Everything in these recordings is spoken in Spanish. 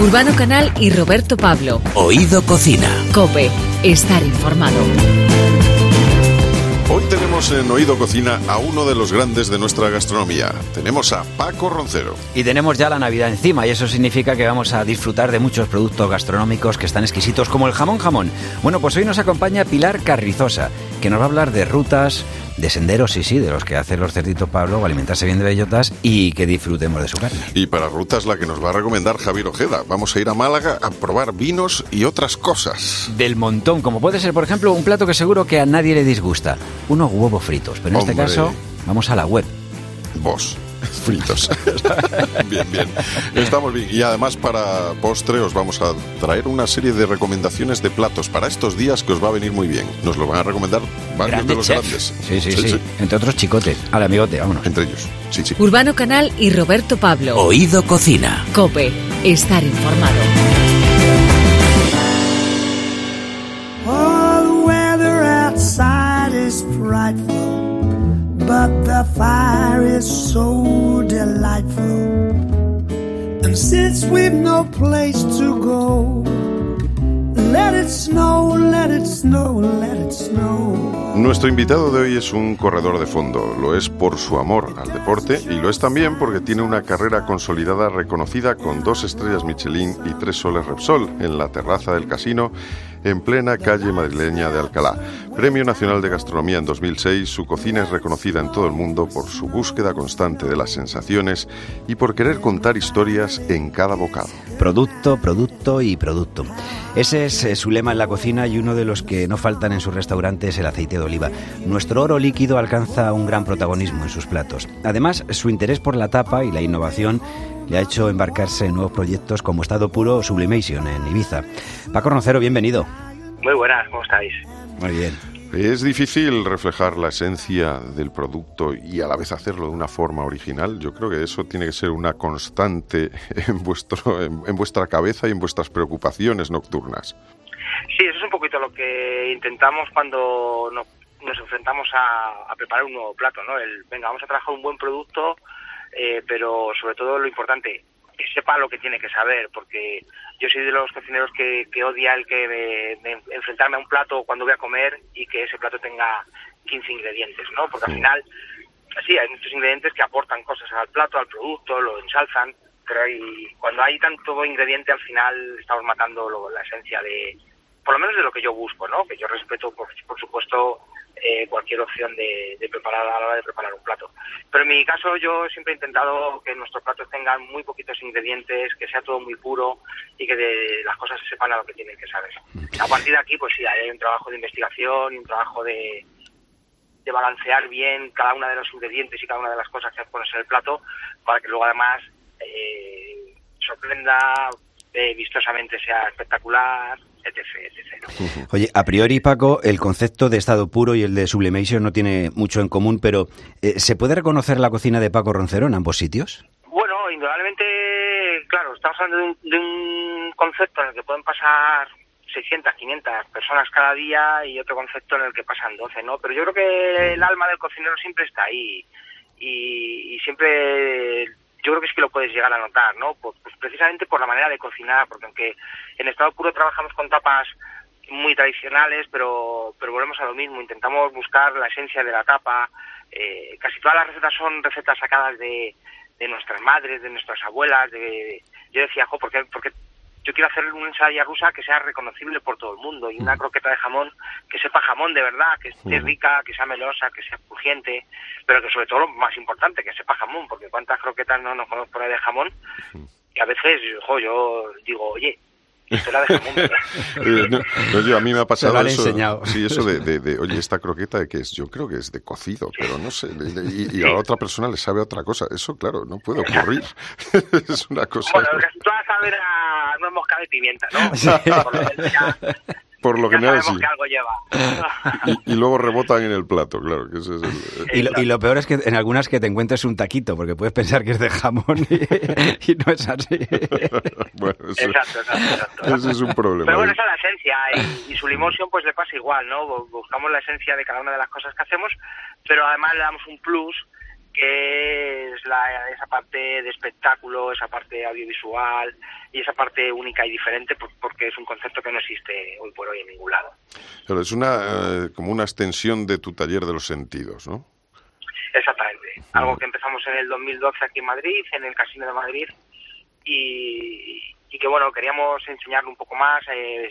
Urbano Canal y Roberto Pablo. Oído Cocina. Cope, estar informado. Hoy tenemos en Oído Cocina a uno de los grandes de nuestra gastronomía. Tenemos a Paco Roncero. Y tenemos ya la Navidad encima y eso significa que vamos a disfrutar de muchos productos gastronómicos que están exquisitos como el jamón jamón. Bueno, pues hoy nos acompaña Pilar Carrizosa, que nos va a hablar de rutas, de senderos, sí, sí, de los que hacen los cerditos Pablo, alimentarse bien de bellotas y que disfrutemos de su carne. Y para rutas la que nos va a recomendar Javier Ojeda. Vamos a ir a Málaga a probar vinos y otras cosas. Del montón, como puede ser, por ejemplo, un plato que seguro que a nadie le disgusta, unos huevos fritos. Pero en este caso, vamos a la web. Vos. Fritos. bien, bien. Estamos bien. Y además para postre os vamos a traer una serie de recomendaciones de platos para estos días que os va a venir muy bien. Nos lo van a recomendar varios Grande de los chef. grandes. Sí, sí, sí, Entre otros chicote. Al amigote, vámonos. Entre ellos. Sí, sí. Urbano Canal y Roberto Pablo. Oído Cocina. Cope, estar informado. Oh, the weather outside is frightful, but the fire is so delightful. And since we've no place to go, let it snow, let it snow, let it snow. Nuestro invitado de hoy es un corredor de fondo. Lo es por su amor al deporte y lo es también porque tiene una carrera consolidada reconocida con dos estrellas Michelin y tres soles Repsol en la terraza del casino en plena calle madrileña de Alcalá. Premio Nacional de Gastronomía en 2006, su cocina es reconocida en todo el mundo por su búsqueda constante de las sensaciones y por querer contar historias en cada bocado. Producto, producto y producto. Ese es eh, su lema en la cocina y uno de los que no faltan en su restaurante es el aceite de oliva. Nuestro oro líquido alcanza un gran protagonismo en sus platos. Además, su interés por la tapa y la innovación le ha hecho embarcarse en nuevos proyectos como Estado Puro o Sublimation en Ibiza. Paco Roncero, bienvenido. Muy buenas, ¿cómo estáis? Muy bien. Es difícil reflejar la esencia del producto y a la vez hacerlo de una forma original. Yo creo que eso tiene que ser una constante en, vuestro, en, en vuestra cabeza y en vuestras preocupaciones nocturnas. Sí, eso es un poquito lo que intentamos cuando no- nos enfrentamos a, a preparar un nuevo plato, ¿no? El, venga, vamos a trabajar un buen producto, eh, pero sobre todo lo importante, que sepa lo que tiene que saber, porque yo soy de los cocineros que, que odia el que me- me- enfrentarme a un plato cuando voy a comer y que ese plato tenga 15 ingredientes, ¿no? Porque al final, sí, hay muchos ingredientes que aportan cosas al plato, al producto, lo ensalzan, pero hay- cuando hay tanto ingrediente al final estamos matando lo- la esencia de, por lo menos de lo que yo busco, ¿no? Que yo respeto, por, por supuesto, eh, cualquier opción de, de preparar a la hora de preparar un plato. Pero en mi caso yo siempre he intentado que nuestros platos tengan muy poquitos ingredientes, que sea todo muy puro y que de- las cosas se sepan a lo que tienen que saber. A partir de aquí, pues sí, hay un trabajo de investigación un trabajo de, de balancear bien cada una de los ingredientes y cada una de las cosas que pones en el plato para que luego además eh, sorprenda, eh, vistosamente sea espectacular, Oye, a priori, Paco, el concepto de estado puro y el de sublimation no tiene mucho en común, pero eh, ¿se puede reconocer la cocina de Paco Roncero en ambos sitios? Bueno, indudablemente, claro, estamos hablando de un, de un concepto en el que pueden pasar 600, 500 personas cada día y otro concepto en el que pasan 12, ¿no? Pero yo creo que el alma del cocinero siempre está ahí y siempre yo creo que sí que lo puedes llegar a notar, ¿no? Pues, pues precisamente por la manera de cocinar, porque aunque en estado puro trabajamos con tapas muy tradicionales, pero, pero volvemos a lo mismo, intentamos buscar la esencia de la tapa, eh, casi todas las recetas son recetas sacadas de, de nuestras madres, de nuestras abuelas, de, yo decía, jo, ¿por qué, por qué yo quiero hacer una ensalada rusa que sea reconocible por todo el mundo y una croqueta de jamón que sepa jamón de verdad, que esté rica, que sea melosa, que sea crujiente, pero que sobre todo lo más importante, que sepa jamón, porque cuántas croquetas no nos ahí de jamón y a veces, jo, yo digo, oye. Eh, no, no, yo, a mí me ha pasado eso. enseñado. Sí, eso de, de- de, oye, esta croqueta de qué es, yo creo que es de cocido, pero no sé. de- de- y, y a la otra persona le sabe otra cosa. Eso, claro, no puede ocurrir. es una cosa. Bueno, casi todas saben a de pimienta, ¿no? Por lo menos ya, Por lo ya general, sabemos sí. que algo lleva. Y, y luego rebotan en el plato, claro. Que ese es el- Y lo, y lo peor es que en algunas que te encuentres un taquito, porque puedes pensar que es de jamón y, y no es así. bueno, eso, Exacto, exacto, exacto. ese es un problema. Pero bueno, esa es la esencia y, y su limotion pues le pasa igual, ¿no? Bu- Buscamos la esencia de cada una de las cosas que hacemos, pero además le damos un plus que es la, esa parte de espectáculo, esa parte audiovisual y esa parte única y diferente porque es un concepto que no existe hoy por hoy en ningún lado. Pero es una eh, como una extensión de tu taller de los sentidos, ¿no? Exactamente. Algo que empezamos en el 2012 aquí en Madrid, en el Casino de Madrid, y, y que bueno, queríamos enseñarlo un poco más, eh,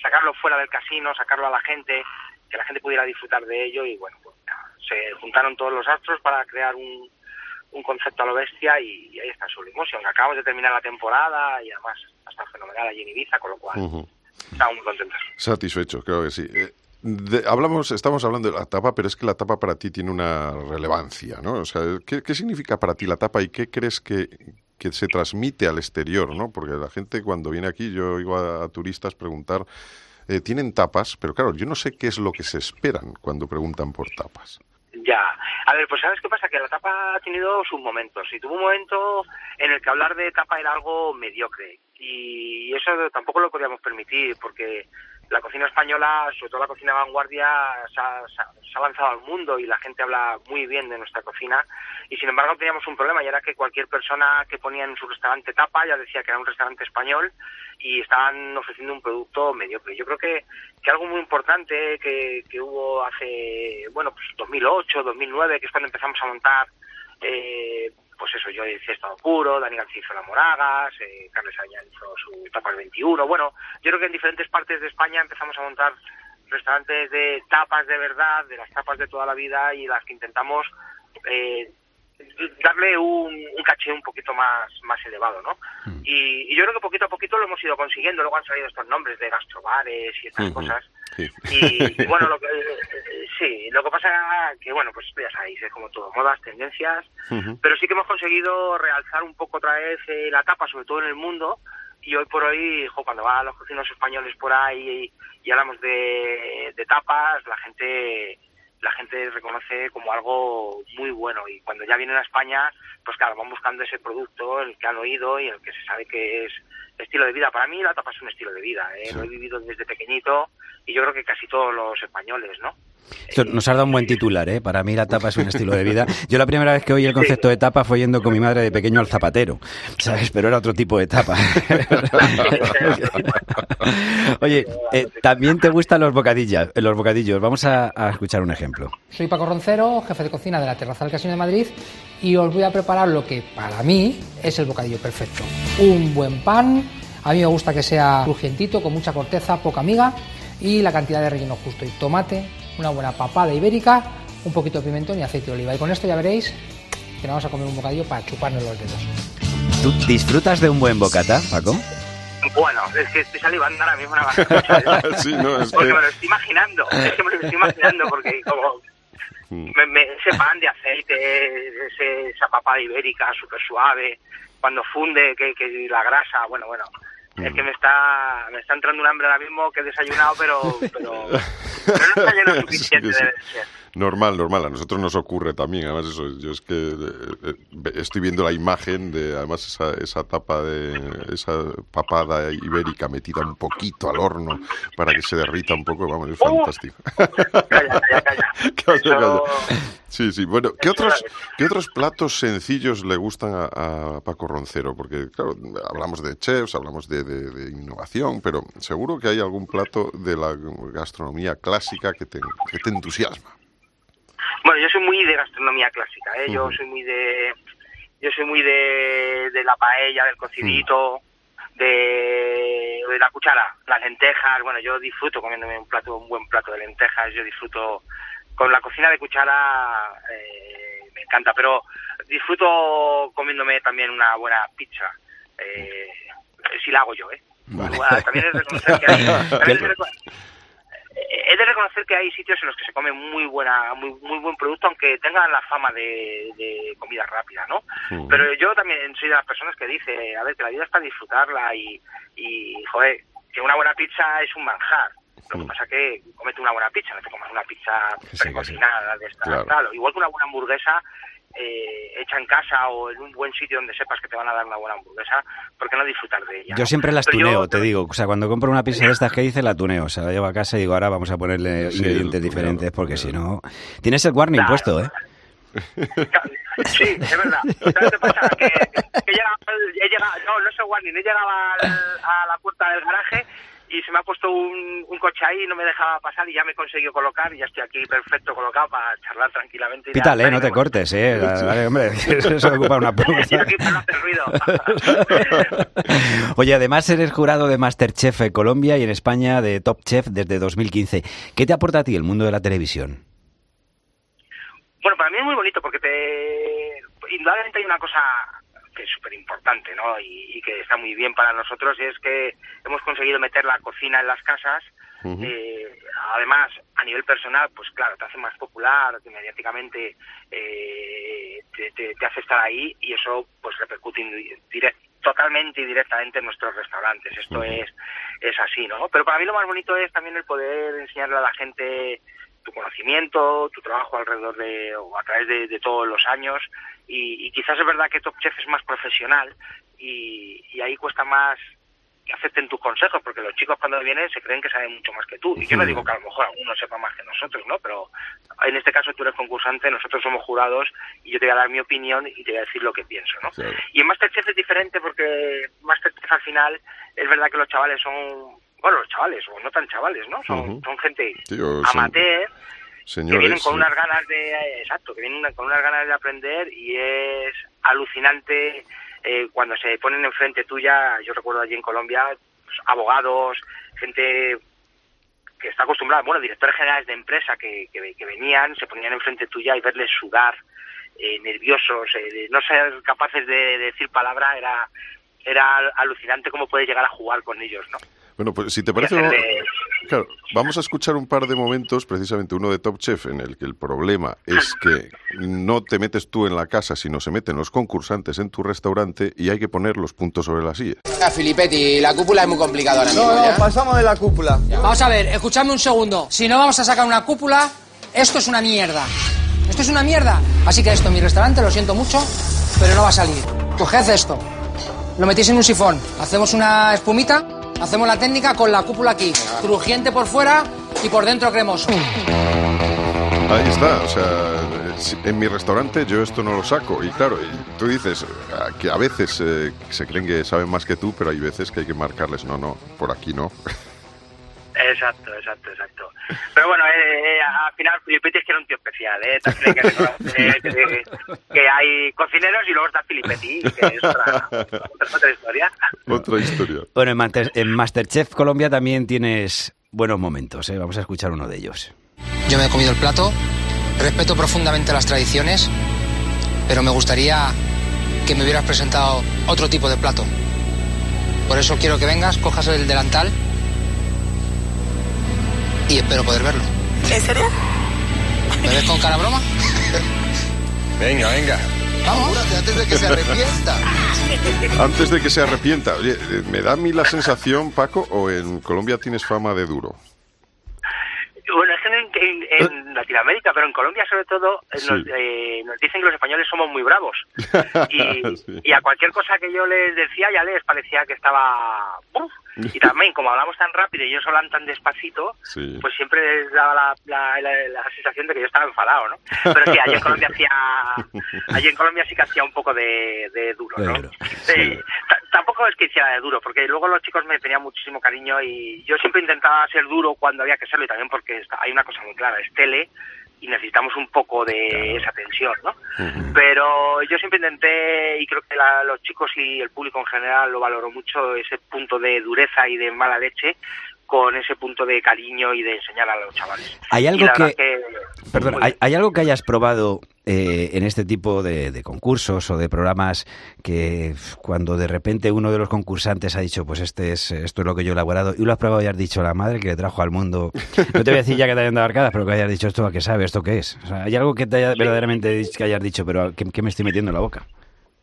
sacarlo fuera del casino, sacarlo a la gente, que la gente pudiera disfrutar de ello y bueno, pues, se juntaron todos los astros para crear un, un concepto a lo bestia y, ahí está su Emotion. Acabamos de terminar la temporada y además está fenomenal allí en Ibiza, con lo cual estamos muy contentos. Satisfecho, creo que sí. Eh, hablamos, estamos hablando de la tapa, pero es que la tapa para ti tiene una relevancia, ¿no? O sea, ¿qué, qué significa para ti la tapa y qué crees que, que se transmite al exterior, ¿no? Porque la gente cuando viene aquí, yo oigo a, turistas preguntar, eh, tienen tapas, pero claro, yo no sé qué es lo que se esperan cuando preguntan por tapas. Ya, a ver, pues sabes qué pasa, que la tapa ha tenido sus momentos y tuvo un momento en el que hablar de tapa era algo mediocre y eso tampoco lo podíamos permitir porque la cocina española, sobre todo la cocina vanguardia, se ha, se ha, lanzado al mundo y la gente habla muy bien de nuestra cocina. Y sin embargo teníamos un problema y era que cualquier persona que ponía en su restaurante tapa ya decía que era un restaurante español y estaban ofreciendo un producto mediocre. Yo creo que, que algo muy importante que, que hubo hace, bueno, pues 2008, 2009, que es cuando empezamos a montar eh, pues eso, yo hice Estado Puro, Dani García hizo La Moragas, eh, Carles Añán hizo su Tapas 21. Bueno, yo creo que en diferentes partes de España empezamos a montar restaurantes de tapas de verdad, de las tapas de toda la vida y las que intentamos eh, darle un, un, caché un poquito más más elevado, ¿no? Mm. Y, y, yo creo que poquito a poquito lo hemos ido consiguiendo. Luego han salido estos nombres de gastrobares y estas cosas. Sí. Y, y, bueno, lo que, eh, sí, lo que pasa que, bueno, pues ya sabéis, es como todo, modas, tendencias, pero sí que hemos conseguido realzar un poco otra vez eh, la tapa, sobre todo en el mundo, y hoy por hoy, jo, cuando van los cocinos españoles por ahí y, y hablamos de, de tapas, la gente la gente reconoce como algo muy bueno y cuando ya vienen a España, pues claro, van buscando ese producto, el que han oído y el que se sabe que es estilo de vida. Para mí la tapa es un estilo de vida, ¿eh? lo he vivido desde pequeñito y yo creo que casi todos los españoles, ¿no? Esto nos ha dado un buen titular, ¿eh? Para mí la tapa es un estilo de vida. Yo la primera vez que oí el concepto de tapa fue yendo con mi madre de pequeño al zapatero, ¿sabes? Pero era otro tipo de tapa. Oye, eh, también te gustan los bocadillas, los bocadillos. Vamos a, a, escuchar un ejemplo. Soy Paco Roncero, jefe de cocina de la Terraza del Casino de Madrid, y os voy a preparar lo que para mí es el bocadillo perfecto. Un buen pan, a mí me gusta que sea crujientito, con mucha corteza, poca miga, y la cantidad de relleno justo. Y tomate, una buena papada ibérica, un poquito de pimentón y aceite de oliva. Y con esto ya veréis que nos vamos a comer un bocadillo para chuparnos los dedos. ¿Tú disfrutas de un buen bocata, Paco? Bueno, es que estoy salivando ahora mismo una cosa. sí, no, es porque que... me lo estoy imaginando. Es que me lo estoy imaginando porque como me, me, ese pan de aceite, ese, esa papada ibérica súper suave, cuando funde, que, que la grasa, bueno, bueno. Es que me está, me está entrando un hambre ahora mismo que he desayunado, pero, pero, pero no está lleno suficiente Sí, sí. debe ser. Normal, normal. A nosotros nos ocurre también. Además, eso, yo es que eh, eh, estoy viendo la imagen de, además, esa, esa tapa de, esa papada ibérica metida un poquito al horno para que se derrita un poco. Vamos, es fantástico. Calla, calla, calla. Calla, Eso- calla. Sí, sí. Bueno, ¿qué otros, ¿qué otros platos sencillos le gustan a, a Paco Roncero? Porque, claro, hablamos de chefs, hablamos de, de- de innovación, pero seguro que hay algún plato de la gastronomía clásica que te, que te entusiasma. Bueno, yo soy muy de gastronomía clásica, ¿eh? Yo soy muy de... Yo soy muy de, de la paella, del cocidito, de, de la cuchara, las lentejas. Bueno, yo disfruto comiéndome un plato, un buen plato de lentejas. Yo disfruto con la cocina de cuchara, eh, me encanta. Pero disfruto comiéndome también una buena pizza. Eh, si la hago yo, ¿eh? Vale. Bueno, también es reconocer que hay, he de reconocer que hay sitios en los que se come muy buena, muy muy buen producto, aunque tengan la fama de, de comida rápida, ¿no? Pero yo también soy de las personas que dice, a ver, que la vida es para disfrutarla y, y joder, que una buena pizza es un manjar. Lo que pasa que comete una buena pizza, no te comas una pizza sí, sí. precocinada de esta, Claro. tal. Igual que una buena hamburguesa eh, hecha en casa o en un buen sitio donde sepas que te van a dar una buena hamburguesa, ¿por qué no disfrutar de ella? Yo no? siempre las Pero yo- tuneo, te digo. O sea, cuando compro una pizza de estas que hice, la tuneo. O sea, la llevo a casa y digo, ahora vamos a ponerle Sí, ingredientes el tuneo, diferentes porque si no... Tienes el warning Claro. puesto, ¿eh? Sí, es verdad. ¿Sabes qué pasa? Que, que llegaba, he llegado, no, no sé warning, he llegado al- a la puerta del garaje y se me ha puesto un, un coche ahí y no me dejaba pasar y ya me he conseguido colocar y ya estoy aquí perfecto colocado para charlar tranquilamente. y Pítale, estar no te cortes, eh. Vale, hombre, eso ocupa una Estoy pausa. aquí para no hacer ruido. Oye, además eres jurado de Masterchef en Colombia y en España de Top Chef desde 2015. ¿Qué te aporta a ti el mundo de la televisión? Bueno, para mí es muy bonito porque te... indudablemente hay una cosa que es súper importante, ¿no? Y, y que está muy bien para nosotros y es que hemos conseguido meter la cocina en las casas. Eh, además, a nivel personal, pues claro, te hace más popular, mediáticamente eh, te, te- te hace estar ahí y eso pues repercute totalmente y directamente en nuestros restaurantes. Esto es, es así, ¿no? Pero para mí lo más bonito es también el poder enseñarle a la gente tu conocimiento, tu trabajo alrededor de, o a través de, de todos los años. Y, y quizás es verdad que Top Chef es más profesional y, y ahí cuesta más que acepten tus consejos, porque los chicos cuando vienen se creen que saben mucho más que tú. Y yo no digo que a lo mejor alguno sepa más que nosotros, ¿no? Pero en este caso tú eres concursante, nosotros somos jurados y yo te voy a dar mi opinión y te voy a decir lo que pienso, ¿no? Y en Masterchef es diferente porque Masterchef al final es verdad que los chavales son, bueno, los chavales, o no tan chavales, ¿no? Son, gente son amateur que vienen con sí. unas ganas de eh, exacto que vienen con unas ganas de aprender y es alucinante eh, cuando se ponen enfrente tuya yo recuerdo allí en Colombia pues, abogados gente que está acostumbrada bueno directores generales de empresa que, que, que venían se ponían enfrente tuya y verles sudar eh, nerviosos eh, no ser capaces de, de decir palabra era era alucinante cómo puedes llegar a jugar con ellos no Bueno, pues si te parece, claro, vamos a escuchar un par de momentos, precisamente uno de Top Chef, en el que el problema es que no te metes tú en la casa, sino se meten los concursantes en tu restaurante y hay que poner los puntos sobre las sillas. Ah, Filipetti, la cúpula es muy complicada ahora mismo. No, ¿ya? no, pasamos de la cúpula. Vamos a ver, escuchadme un segundo. Si no vamos a sacar una cúpula, esto es una mierda. Esto es una mierda. Así que esto en mi restaurante, lo siento mucho, pero no va a salir. Coged esto, lo metís en un sifón, hacemos una espumita, hacemos la técnica con la cúpula aquí, crujiente por fuera y por dentro cremoso. Ahí está, o sea, en mi restaurante yo esto no lo saco. Y claro, tú dices ah, que a veces eh, se creen que saben más que tú, pero hay veces que hay que marcarles, no, no, por aquí no. Exacto, exacto, exacto. Pero bueno, eh, eh, al final Filipetti es que era un tío especial, ¿eh? También hay que reconocer que, que hay cocineros y luego está Filipetti, que es otra, otra, otra historia. Otra historia. Bueno, en, Master- en Masterchef Colombia también tienes buenos momentos, ¿eh? Vamos a escuchar uno de ellos. Yo me he comido el plato, respeto profundamente las tradiciones, pero me gustaría que me hubieras presentado otro tipo de plato. Por eso quiero que vengas, cojas el delantal y espero poder verlo. ¿En serio? ¿Me ves con cara broma? Venga, venga. Vamos. antes de que se arrepienta. Antes de que se arrepienta, oye, eh, me da a mí la sensación, Paco, o en Colombia tienes fama de duro. Bueno, es que en, en- en Latinoamérica, pero en Colombia sobre todo, eh, nos, eh, dicen que los españoles somos muy bravos. Y, Sí. y a cualquier cosa que yo les decía ya les parecía que estaba... ¡Uf! Y también, como hablamos tan rápido y ellos hablan tan despacito, Sí. pues siempre les daba la, la, la- la sensación de que yo estaba enfadado, ¿no? Pero sí, allí en Colombia hacía... Allí en Colombia sí que hacía un poco de, de duro, ¿no? Sí. Tampoco es que hiciera de duro, porque luego los chicos me tenían muchísimo cariño y yo siempre intentaba ser duro cuando había que serlo y también porque está- hay una cosa muy clara, es tele y necesitamos un poco de esa tensión, ¿no? Pero yo siempre intenté, y creo que la- los chicos y el público en general lo valoró mucho, ese punto de dureza y de mala leche con ese punto de cariño y de enseñar a los chavales. Hay algo que... Perdón, ¿hay, hay algo que hayas probado eh, en este tipo de, de concursos o de programas que cuando de repente uno de los concursantes ha dicho, pues este es esto es lo que yo he elaborado, y lo has probado y has dicho, la madre que le trajo al mundo, no te voy a decir ya que te hayan dado arcadas, pero que hayas dicho esto a qué sabe, esto qué es. O sea, hay algo que te haya verdaderamente que hayas dicho, pero ¿qué, qué me estoy metiendo en la boca?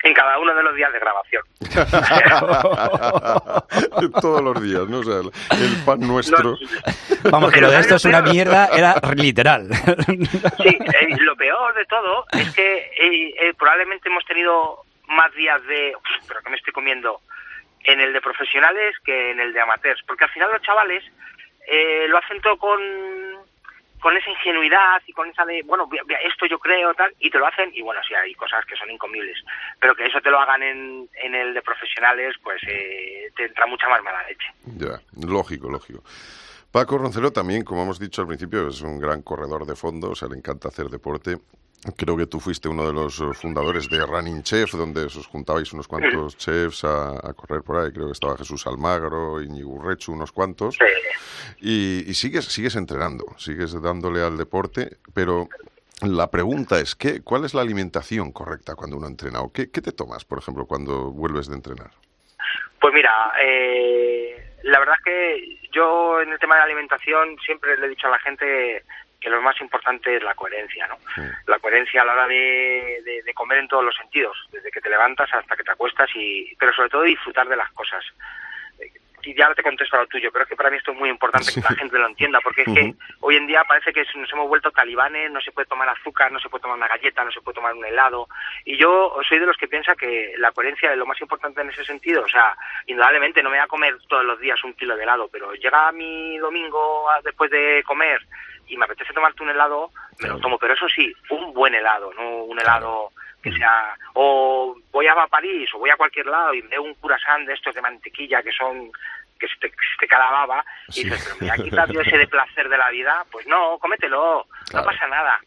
En cada uno de los días de grabación. Todos los días, ¿no? O sea, el, pan nuestro. No, Vamos, que lo de Pero esto es una mierda, era literal. Sí, eh, lo peor de todo es que eh, eh, probablemente hemos tenido más días de, "Uf, pero que me estoy comiendo, en el de profesionales que en el de amateurs, porque al final los chavales eh, lo hacen todo con, con esa ingenuidad y con esa de, bueno, esto yo creo, tal, y te lo hacen, y bueno, sí, hay cosas que son incomibles, pero que eso te lo hagan en, en el de profesionales, pues eh, te entra mucha más mala leche. Ya, lógico, lógico. Paco Roncero también, como hemos dicho al principio, es un gran corredor de fondo, o sea, le encanta hacer deporte. Creo que tú fuiste uno de los eh, fundadores de Running Chef, donde os juntabais unos cuantos chefs a, a correr por ahí. Creo que estaba Jesús Almagro, Iñigo Rechu, unos cuantos. Y, y sigues, sigues entrenando, sigues dándole al deporte, pero la pregunta es, ¿qué, ¿cuál es la alimentación correcta cuando uno entrena? ¿O qué, qué te tomas, por ejemplo, cuando vuelves de entrenar? Pues mira, eh, la verdad es que yo en el tema de la alimentación siempre le he dicho a la gente que lo más importante es la coherencia, ¿no? La coherencia a la hora de, de- de comer en todos los sentidos, desde que te levantas hasta que te acuestas, y pero sobre todo disfrutar de las cosas. Eh, Y ya te contesto a lo tuyo, pero es que para mí esto es muy importante que la gente lo entienda, porque es que hoy en día parece que nos hemos vuelto talibanes, no se puede tomar azúcar, no se puede tomar una galleta, no se puede tomar un helado, y yo soy de los que piensa que la coherencia es lo más importante en ese sentido, o sea, indudablemente no me voy a comer todos los días un kilo de helado, pero llega mi domingo después de comer y me apetece tomarte un helado, me lo tomo, pero eso sí, un buen helado, no un helado que sea o voy a París o voy a cualquier lado y veo un curasán de estos de mantequilla que son que se te, te cae la baba y dices, pero me ha quitado yo ese de placer de la vida, pues no, cómetelo, no pasa nada,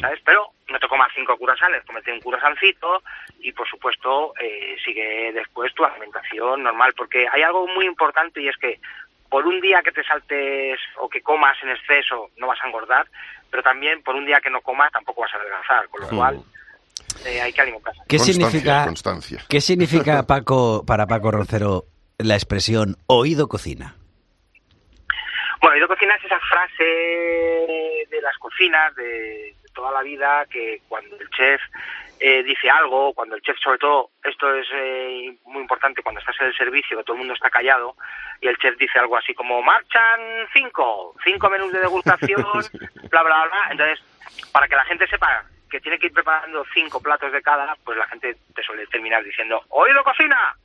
¿sabes? Pero no te comas cinco curasanes, cómete un curasancito y por supuesto eh, sigue después tu alimentación normal, porque hay algo muy importante y es que por un día que te saltes o que comas en exceso no vas a engordar, pero también por un día que no comas tampoco vas a adelgazar, con lo cual eh, hay que alimentarse. ¿Qué Constancia, significa, constancia. ¿Qué significa Paco, para Paco Roncero la expresión oído cocina? Bueno, Ido Cocina es esa frase de las cocinas de toda la vida que cuando el chef eh, dice algo, cuando el chef, sobre todo, esto es eh, muy importante cuando estás en el servicio, que todo el mundo está callado, y el chef dice algo así como, marchan cinco, cinco menús de degustación, bla, bla, bla. Entonces, para que la gente sepa que tiene que ir preparando cinco platos de cada, pues la gente te suele terminar diciendo, oído cocina.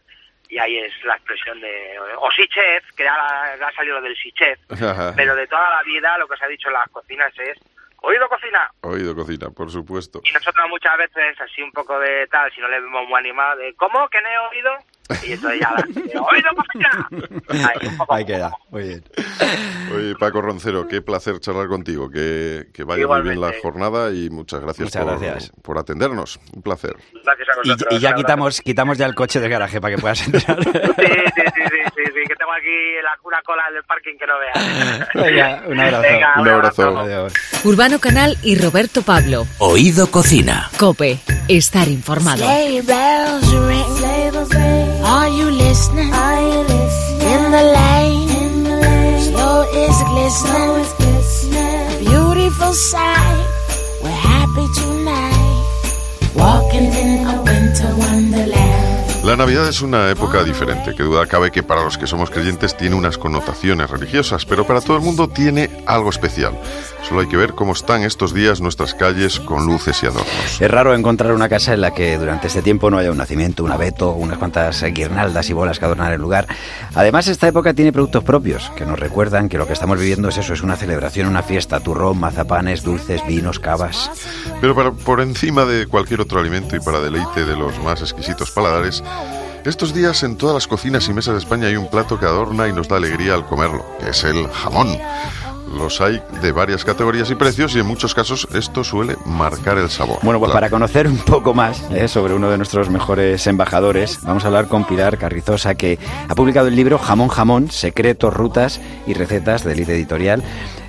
Y ahí es la expresión de, o sí chef, que ahora ha salido lo del sí chef, pero de toda la vida lo que se ha dicho en las cocinas es oído cocina Oído cocina, por supuesto. y nosotros muchas veces así un poco de tal si no le vemos muy animado de ¿cómo? ¿que no he oído? y entonces ya la oído cocina Ahí, queda, muy bien. Oye, Paco Roncero, qué placer charlar contigo. Que, que vaya muy bien la jornada y muchas gracias, Muchas por, gracias. por atendernos. Un placer. gracias a Y, vosotros y ya quitamos, quitamos ya el coche de garaje para que puedas entrar. sí, sí, aquí la, una cola del parking que no veas Venga, un abrazo. Venga, Un abrazo. Adiós. Urbano Canal y Roberto Pablo. Oído Cocina. Cope, estar informado. Sleigh bells ring. Are you listening? Are you listening? In the lane. Snow is glistening. Beautiful sight. We're happy tonight. Walking wonderland. La Navidad es una época diferente, que duda cabe que para los que somos creyentes tiene unas connotaciones religiosas, pero para todo el mundo tiene algo especial. Solo hay que ver cómo están estos días nuestras calles con luces y adornos. Es raro encontrar una casa en la que durante este tiempo no haya un nacimiento, un abeto, unas cuantas guirnaldas y bolas que adornar el lugar. Además, esta época tiene productos propios que nos recuerdan que lo que estamos viviendo es eso, es una celebración, una fiesta, turrón, mazapanes, dulces, vinos, cavas. Pero para- por encima de cualquier otro alimento y para deleite de los más exquisitos paladares, estos días en todas las cocinas y mesas de España hay un plato que adorna y nos da alegría al comerlo, que es el jamón. Los hay de varias categorías y precios y en muchos casos esto suele marcar el sabor. Bueno, pues Claro. para conocer un poco más eh, sobre uno de nuestros mejores embajadores, vamos a hablar con Pilar Carrizosa, que ha publicado el libro Jamón Jamón, Secretos, Rutas y Recetas de Elite Editorial.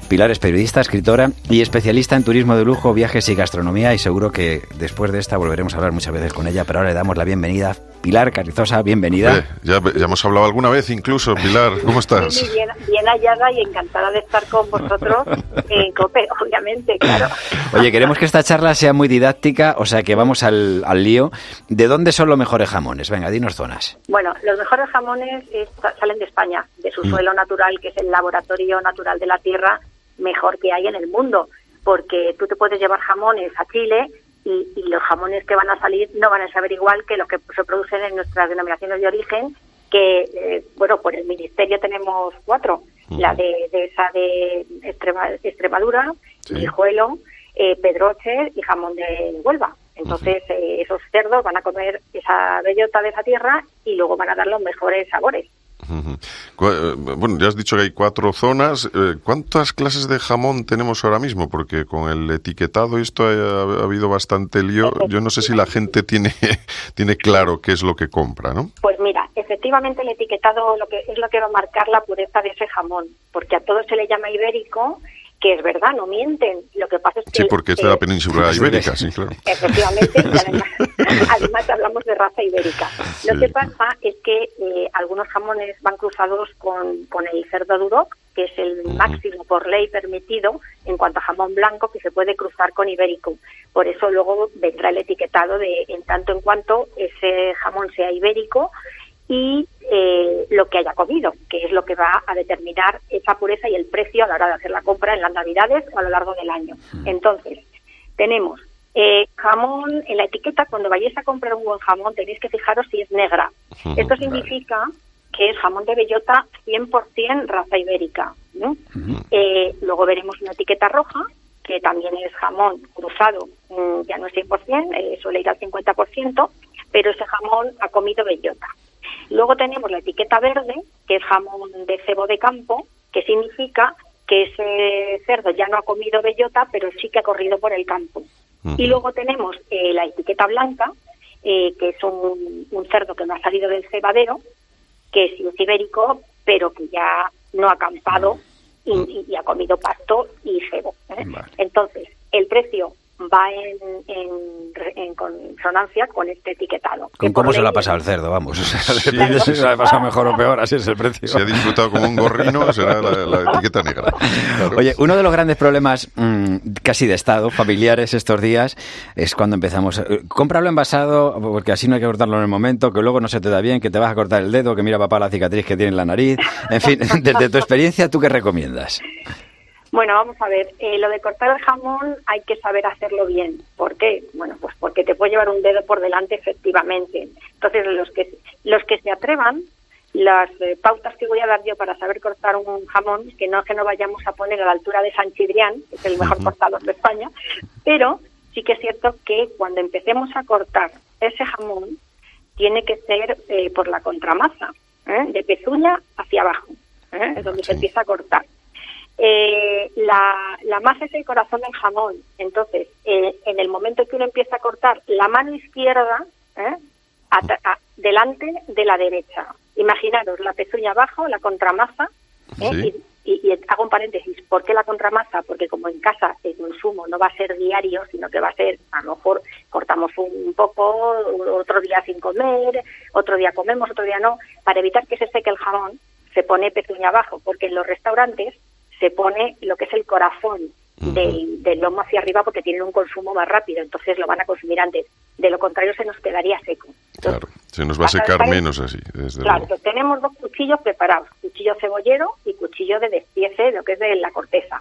Pilar es periodista, escritora y especialista en turismo de lujo, viajes y gastronomía y seguro que después de esta volveremos a hablar muchas veces con ella, pero ahora le damos la bienvenida. Pilar Carrizosa, bienvenida. Eh, ya, ya hemos hablado alguna vez incluso, Pilar, ¿cómo estás? Bien, bien hallada y encantada de estar con vosotros en COPE, obviamente, claro. Oye, queremos que esta charla sea muy didáctica, o sea que vamos al, al lío. ¿De dónde son los mejores jamones? Venga, dinos zonas. Bueno, los mejores jamones es- salen de España, de su suelo natural, que es el laboratorio natural de la tierra mejor que hay en el mundo, porque tú te puedes llevar jamones a Chile y, y los jamones que van a salir no van a saber igual que los que se producen en nuestras denominaciones de origen, que, eh, bueno, por el ministerio tenemos cuatro, la de, de esa de Extrema- Extremadura, Guijuelo, eh, Pedroche y jamón de Huelva. Entonces, eh, esos cerdos van a comer esa bellota de esa tierra y luego van a dar los mejores sabores. Eh, Bueno, ya has dicho que hay cuatro zonas. Eh, ¿Cuántas clases de jamón tenemos ahora mismo? Porque con el etiquetado esto ha, ha habido bastante lío. Yo no sé si la gente tiene, tiene claro qué es lo que compra, ¿no? Pues mira, efectivamente el etiquetado lo que es lo que va a marcar la pureza de ese jamón, porque a todo se le llama ibérico, que es verdad, no mienten. Lo que pasa es que Sí, porque es de la península ibérica, sí, claro. Efectivamente, además, además hablamos de raza ibérica. Lo que pasa es que eh, algunos jamones van cruzados con, con el cerdo duroc, que es el máximo por ley permitido en cuanto a jamón blanco que se puede cruzar con ibérico. Por eso luego vendrá el etiquetado de en tanto en cuanto ese jamón sea ibérico y eh, lo que haya comido, que es lo que va a determinar esa pureza y el precio a la hora de hacer la compra en las navidades o a lo largo del año. Entonces, tenemos eh, jamón en la etiqueta, cuando vayáis a comprar un buen jamón tenéis que fijaros si es negra. Esto significa que es jamón de bellota 100% raza ibérica. ¿no? Eh, luego veremos una etiqueta roja, que también es jamón cruzado, mm, ya no es 100%, eh, suele ir al 50%, pero ese jamón ha comido bellota. Luego tenemos la etiqueta verde, que es jamón de cebo de campo, que significa que ese cerdo ya no ha comido bellota, pero sí que ha corrido por el campo. Y luego tenemos eh, la etiqueta blanca, eh, que es un, un cerdo que no ha salido del cebadero, que sí es ibérico, pero que ya no ha acampado y, y- y ha comido pasto y cebo. ¿eh? Entonces, el precio va en, en, re- en consonancia con este etiquetado. que ¿Con cómo se ley lo ha pasado el cerdo? Vamos, o sea, depende si se lo ha pasado mejor o peor, así es el precio. Si ha disfrutado como un gorrino, será la, la etiqueta negra. Claro. Oye, uno de los grandes problemas mm, casi de Estado, familiares estos días, es cuando empezamos. eh, cómpralo envasado, porque así no hay que cortarlo en el momento, que luego no se te da bien, que te vas a cortar el dedo, que mira papá la cicatriz que tiene en la nariz. En fin, desde tu experiencia, ¿tú qué recomiendas? Bueno, vamos a ver, eh, lo de cortar el jamón hay que saber hacerlo bien. ¿Por qué? Bueno, pues porque te puede llevar un dedo por delante efectivamente. Entonces, los que, los que se atrevan, las eh, pautas que voy a dar yo para saber cortar un jamón, que no es que no vayamos a poner a la altura de San Cibrián, que es el mejor cortador de España, pero sí que es cierto que cuando empecemos a cortar ese jamón, tiene que ser eh, por la contramasa, ¿eh? de pezuña hacia abajo, ¿eh? es donde se empieza a cortar. Eh, la, la masa es el corazón del jamón. Entonces, eh, en el momento que uno empieza a cortar la mano izquierda, ¿eh? a- delante de la derecha. Imaginaros la pezuña abajo, la contramasa, ¿eh? Sí. y, y- y hago un paréntesis. ¿Por qué la contramasa? Porque como en casa el consumo no va a ser diario, sino que va a ser, a lo mejor cortamos un poco, otro día sin comer, otro día comemos, otro día no, para evitar que se seque el jamón, se pone pezuña abajo, porque en los restaurantes se pone lo que es el corazón del, del lomo hacia arriba porque tienen un consumo más rápido, entonces lo van a consumir antes. De lo contrario se nos quedaría seco. Claro, se nos va a secar menos así, desde Claro, luego. tenemos dos cuchillos preparados, cuchillo cebollero y cuchillo de despiece, lo que es de la corteza,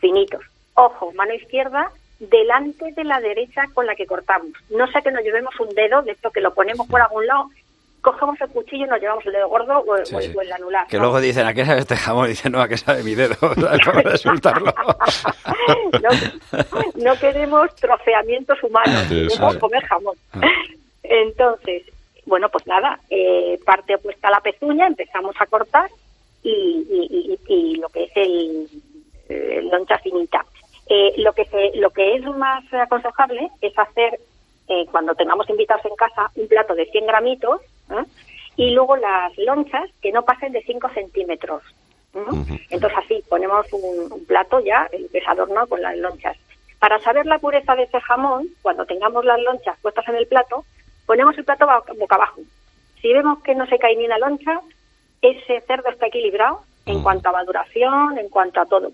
finitos. Ojo, mano izquierda delante de la derecha con la que cortamos. No sea que nos llevemos un dedo de esto que lo ponemos por algún lado, cogemos el cuchillo y nos llevamos el dedo gordo o, Sí, o el- sí. o el anular. Que ¿no? luego dicen, ¿a qué sabe este jamón? Y dicen, no, ¿a qué sabe mi dedo? No, no queremos troceamientos humanos, Sí, queremos comer jamón. Entonces, bueno, pues nada, eh, parte opuesta a la pezuña, empezamos a cortar y, y- y- y lo que es el, eh, loncha finita. Eh, lo que se, lo que es más aconsejable es hacer eh, cuando tengamos invitados en casa un plato de 100 gramitos ¿eh? y luego las lonchas que no pasen de 5 centímetros. Entonces así ponemos un, un plato ya, el que es adornado con las lonchas. Para saber la pureza de ese jamón, cuando tengamos las lonchas puestas en el plato, ponemos el plato boca, boca abajo. Si vemos que no se cae ni una loncha, ese cerdo está equilibrado en cuanto a maduración, en cuanto a todo.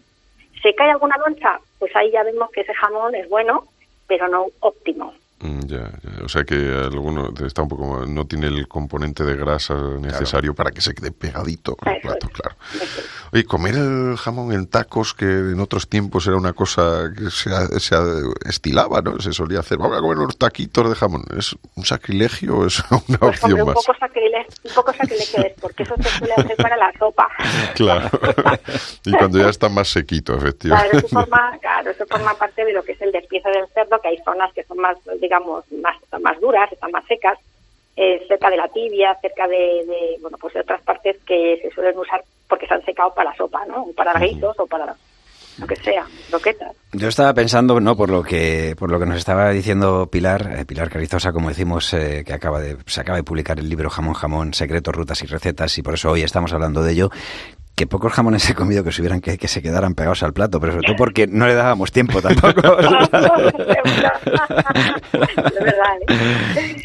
¿Se cae alguna loncha? Pues ahí ya vemos que ese jamón es bueno, pero no óptimo. Mm, Ya, ya. O sea que alguno está un poco no tiene el componente de grasa necesario para que se quede pegadito al plato, claro. Oye, comer el jamón en tacos, que en otros tiempos era una cosa que se, se estilaba, ¿no? Se solía hacer. Vamos a comer unos taquitos de jamón. ¿Es un sacrilegio o es una Pues opción un más? poco sacrilegio, un poco sacrilegio es, porque eso se suele hacer para la sopa. Claro. y cuando ya está más sequito, Claro, efectivamente. eso forma, claro, eso forma parte de lo que es el despiece del cerdo, que hay zonas que son más, digamos, más, más duras, están más secas, eh, cerca de la tibia, cerca de, de, bueno, pues de otras partes que se suelen usar porque se han secado para la sopa, ¿no? O para guisos o para lo que sea, croquetas. Yo estaba pensando, no, por lo que por lo que nos estaba diciendo Pilar, eh, Pilar Carizosa, como decimos, eh, que acaba de se acaba de publicar el libro Jamón Jamón, secretos, rutas y recetas, y por eso hoy estamos hablando de ello. Que pocos jamones he comido que se hubieran que, que se quedaran pegados al plato, pero sobre todo porque no le dábamos tiempo tampoco.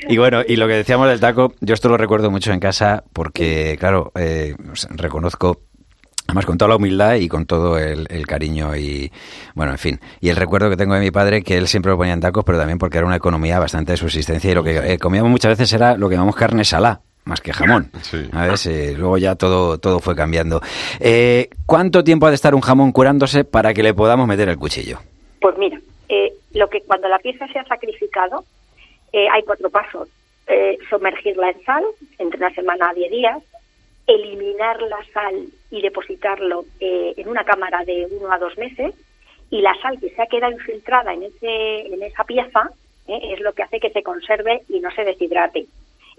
Y bueno, y lo que decíamos del taco, yo esto lo recuerdo mucho en casa porque, claro, eh, reconozco, además con toda la humildad y con todo el, el cariño y, bueno, en fin, y el recuerdo que tengo de mi padre, que él siempre lo ponía en tacos, pero también porque era una economía bastante de subsistencia y lo que eh, comíamos muchas veces era lo que llamamos carne salá. Más que jamón. ¿sabes? Eh, luego ya todo, todo fue cambiando. Eh, ¿Cuánto tiempo ha de estar un jamón curándose para que le podamos meter el cuchillo? Pues mira, eh, lo que cuando la pieza se ha sacrificado, eh, hay cuatro pasos. Eh, sumergirla en sal entre una semana a diez días, eliminar la sal y depositarlo eh, en una cámara de uno a dos meses, y la sal que se ha quedado infiltrada en, ese, en esa pieza eh, es lo que hace que se conserve y no se deshidrate.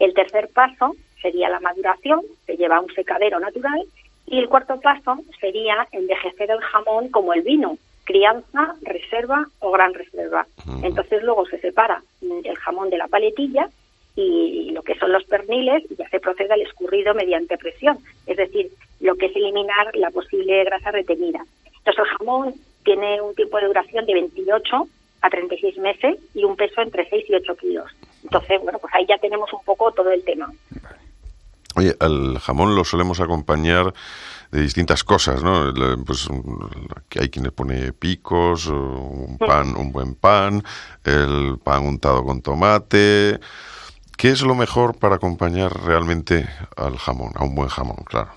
El tercer paso sería la maduración, se lleva a un secadero natural, y el cuarto paso sería envejecer el jamón como el vino, crianza, reserva o gran reserva. Entonces luego se separa el jamón de la paletilla y lo que son los perniles y ya se procede al escurrido mediante presión, es decir, lo que es eliminar la posible grasa retenida. Entonces el jamón tiene un tiempo de duración de 28 a 36 meses y un peso entre 6 y 8 kilos. Entonces, bueno, pues ahí ya tenemos un poco todo el tema. Oye, al jamón lo solemos acompañar de distintas cosas, ¿no? Pues hay quien le pone picos, un pan, un buen pan, el pan untado con tomate. ¿Qué es lo mejor para acompañar realmente al jamón, a un buen jamón, claro?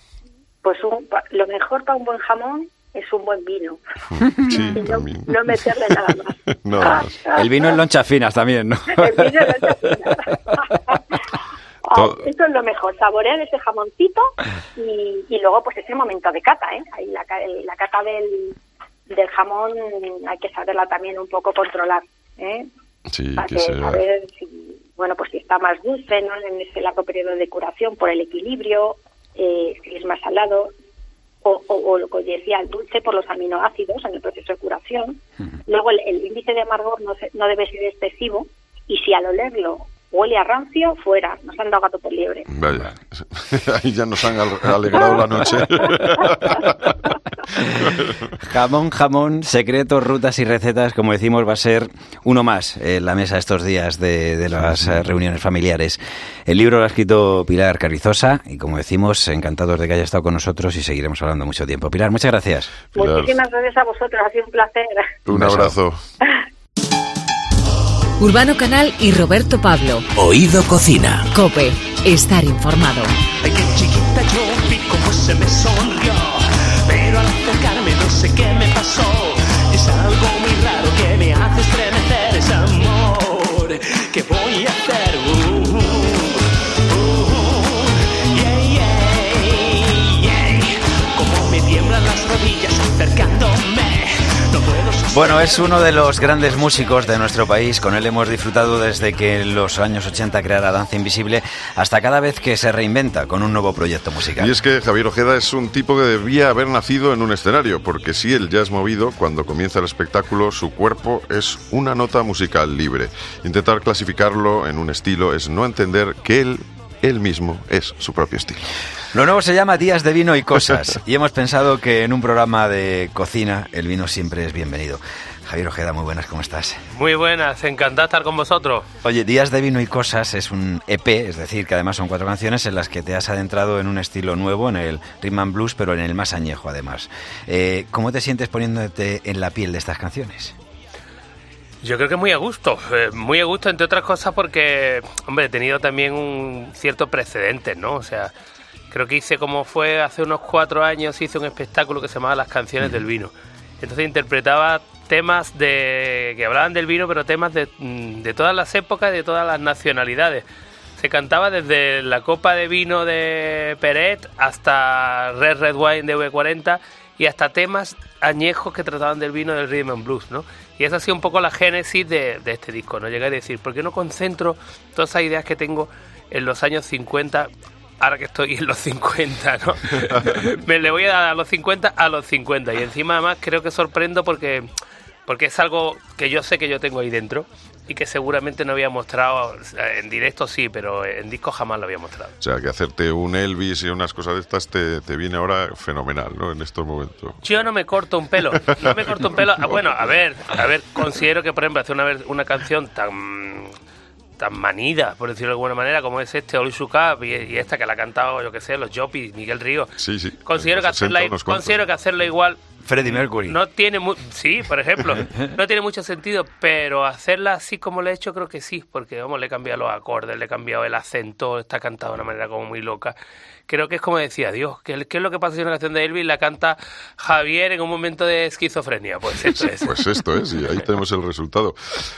Pues un- lo mejor para un buen jamón es un buen vino. Sí, Y no, meterle nada más. Más. El vino en lonchas finas también, ¿no? El vino no se Ah, Todo- Eso es lo mejor, saborear ese jamoncito y, y luego pues ese momento de cata, ¿eh? Ahí la, ca- el- la cata del, del jamón hay que saberla también un poco controlar, ¿eh? Sí, Para que que sea... saber si, bueno, pues si está más dulce, ¿no? En ese largo periodo de curación por el equilibrio, eh, si es más salado, o, o, o lo que decía, el dulce por los aminoácidos en el proceso de curación. Luego el, el índice de amargor no, se- no debe ser excesivo y si al olerlo huele a rancio, fuera, nos han dado gato por liebre. Vaya, ahí ya nos han al- alegrado la noche. Jamón, jamón, secretos, rutas y recetas, como decimos, va a ser uno más en la mesa estos días de, de las eh, reuniones familiares. El libro lo ha escrito Pilar Carrizosa y, como decimos, encantados de que haya estado con nosotros y seguiremos hablando mucho tiempo. Pilar, muchas gracias. Muchísimas gracias a vosotros, ha sido un placer. Un abrazo. Urbano Canal y Roberto Pablo. Oído Cocina. Cope. Estar informado. Ay, qué chiquita yo vi cómo se me sonrió. Bueno, es uno de los grandes músicos de nuestro país. Con él hemos disfrutado desde que en los años 80 creara Danza Invisible hasta cada vez que se reinventa con un nuevo proyecto musical. Y es que Javier Ojeda es un tipo que debía haber nacido en un escenario, porque si él ya es movido, cuando comienza el espectáculo, su cuerpo es una nota musical libre. Intentar clasificarlo en un estilo es no entender que él, él mismo, es su propio estilo. Lo nuevo se llama Días de Vino y Cosas y hemos pensado que en un programa de cocina el vino siempre es bienvenido. Javier Ojeda, muy buenas, ¿cómo estás? Muy buenas, encantado de estar con vosotros. Oye, Días de Vino y Cosas es un EP, es decir, que además son cuatro canciones en las que te has adentrado en un estilo nuevo, en el rhythm and blues, pero en el más añejo además. Eh, ¿Cómo te sientes poniéndote en la piel de estas canciones? Yo creo que muy a gusto, eh, muy a gusto entre otras cosas porque, hombre, he tenido también un cierto precedente, ¿no? O sea, creo que hice como fue hace unos cuatro años, hice un espectáculo que se llamaba Las canciones del vino. Entonces interpretaba temas de que hablaban del vino, pero temas de, mm, de todas las épocas de todas las nacionalidades. Se cantaba desde la copa de vino de Peret hasta Red Red Wine de V40 y hasta temas añejos que trataban del vino del rhythm and blues, ¿no? Y esa ha sido un poco la génesis de, de este disco, ¿no? Llegar a decir, ¿por qué no concentro todas esas ideas que tengo en los años 50 ahora que estoy en los 50, ¿no? Me le voy a dar a los 50 a los 50 y encima además creo que sorprendo porque porque es algo que yo sé que yo tengo ahí dentro y que seguramente no había mostrado en directo sí, pero en disco jamás lo había mostrado. O sea, que hacerte un Elvis y unas cosas de estas te, te viene ahora fenomenal, ¿no? En estos momentos. Yo no me corto un pelo, no me corto un pelo. Ah, Bueno, a ver, a ver, considero que por ejemplo hacer una, una canción tan tan manida, por decirlo de alguna manera, como es este You Cup y, y esta que la ha cantado, yo que sé, los Jopis, Miguel Río. Sí, sí. Considero que, En los 60 hacerla, considero que hacerlo igual Freddie Mercury. no tiene mu- sí, por ejemplo, no tiene mucho sentido, pero hacerla así como le he hecho creo que sí, porque vamos, le he cambiado los acordes, le he cambiado el acento, está cantado de una manera como muy loca. Creo que es como decía Dios, ¿qué, qué es lo que pasa si una canción de Elvis la canta Javier en un momento de esquizofrenia? Pues esto es. Pues esto es, y ahí tenemos el resultado.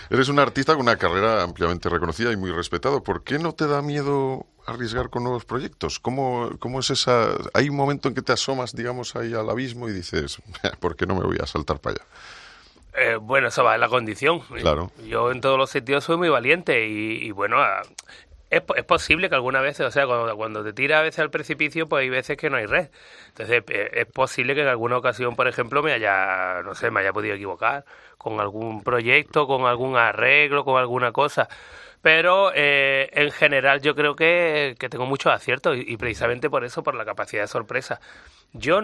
Eres un artista con una carrera ampliamente reconocida y muy respetado. ¿Por qué no te da miedo arriesgar con nuevos proyectos? ¿Cómo, cómo es esa...? Hay un momento en que te asomas, digamos, ahí al abismo y dices, ¿por qué no me voy a saltar para allá? Eh, bueno, eso va en la condición. Claro. Yo en todos los sentidos soy muy valiente y, y bueno, es, po- es posible que algunas veces, o sea, cuando, te tiras a veces al precipicio, pues hay veces que no hay red. Entonces eh, es posible que en alguna ocasión, por ejemplo, me haya, no sé, me haya podido equivocar con algún proyecto, con algún arreglo, con alguna cosa. Pero eh, en general yo creo que, tengo muchos aciertos y, precisamente por eso, por la capacidad de sorpresa. Yo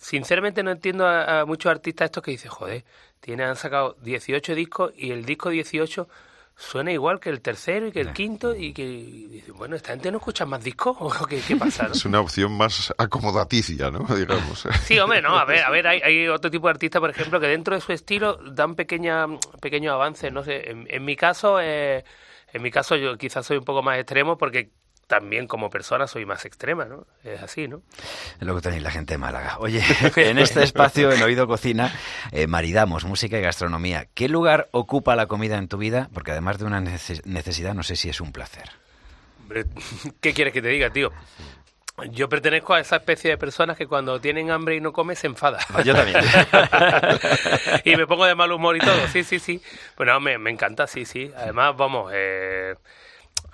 sinceramente no entiendo a, a muchos artistas estos que dicen, joder, tienen, han sacado 18 discos y el disco 18 suena igual que el tercero y que el quinto y que, y bueno, ¿esta gente no escucha más discos o qué, qué pasa? no? Es una opción más acomodaticia, ¿no? Digamos. Sí, hombre, no, a ver, a ver, hay, hay otro tipo de artistas, por ejemplo, que dentro de su estilo dan pequeña, pequeños avances, no sé, en, en mi caso, eh, en mi caso yo quizás soy un poco más extremo porque también como persona soy más extrema, ¿no? Es así, ¿no? Es lo que tenéis la gente de Málaga. Oye, en este espacio, en Oído Cocina, eh, maridamos música y gastronomía. ¿Qué lugar ocupa la comida en tu vida? Porque además de una neces- necesidad, no sé si es un placer. Hombre, ¿Qué quieres que te diga, tío? Yo pertenezco a esa especie de personas que cuando tienen hambre y no comen se enfada. Yo también. y me pongo de mal humor y todo, sí, sí, sí. Bueno, me, me encanta, sí, sí. Además, vamos, eh,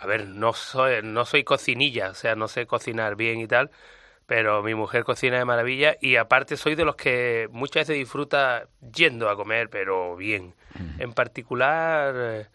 a ver, no soy, no soy cocinilla, o sea, no sé cocinar bien y tal, pero mi mujer cocina de maravilla y aparte soy de los que muchas veces disfruta yendo a comer, pero bien. En particular...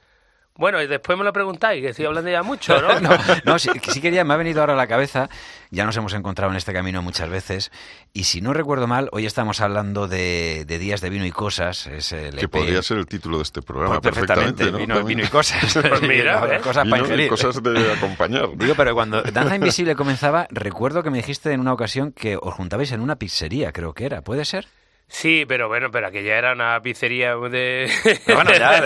bueno, y después me lo preguntáis, que estoy hablando ya mucho, ¿no? no, no, sí, sí quería, me ha venido ahora a la cabeza, ya nos hemos encontrado en este camino muchas veces, y si no recuerdo mal, hoy estamos hablando de, de días de vino y cosas, es el Que EP. podría ser el título de este programa Pues perfectamente, perfectamente, ¿no? vino, y cosas. Pues mira, ¿eh? cosas para Vino y cosas de acompañar. Digo, pero cuando Danza Invisible comenzaba, recuerdo que me dijiste en una ocasión que os juntabais en una pizzería, creo que era, ¿puede ser? Sí, pero bueno, pero aquella era una pizzería de... Pero bueno, ya.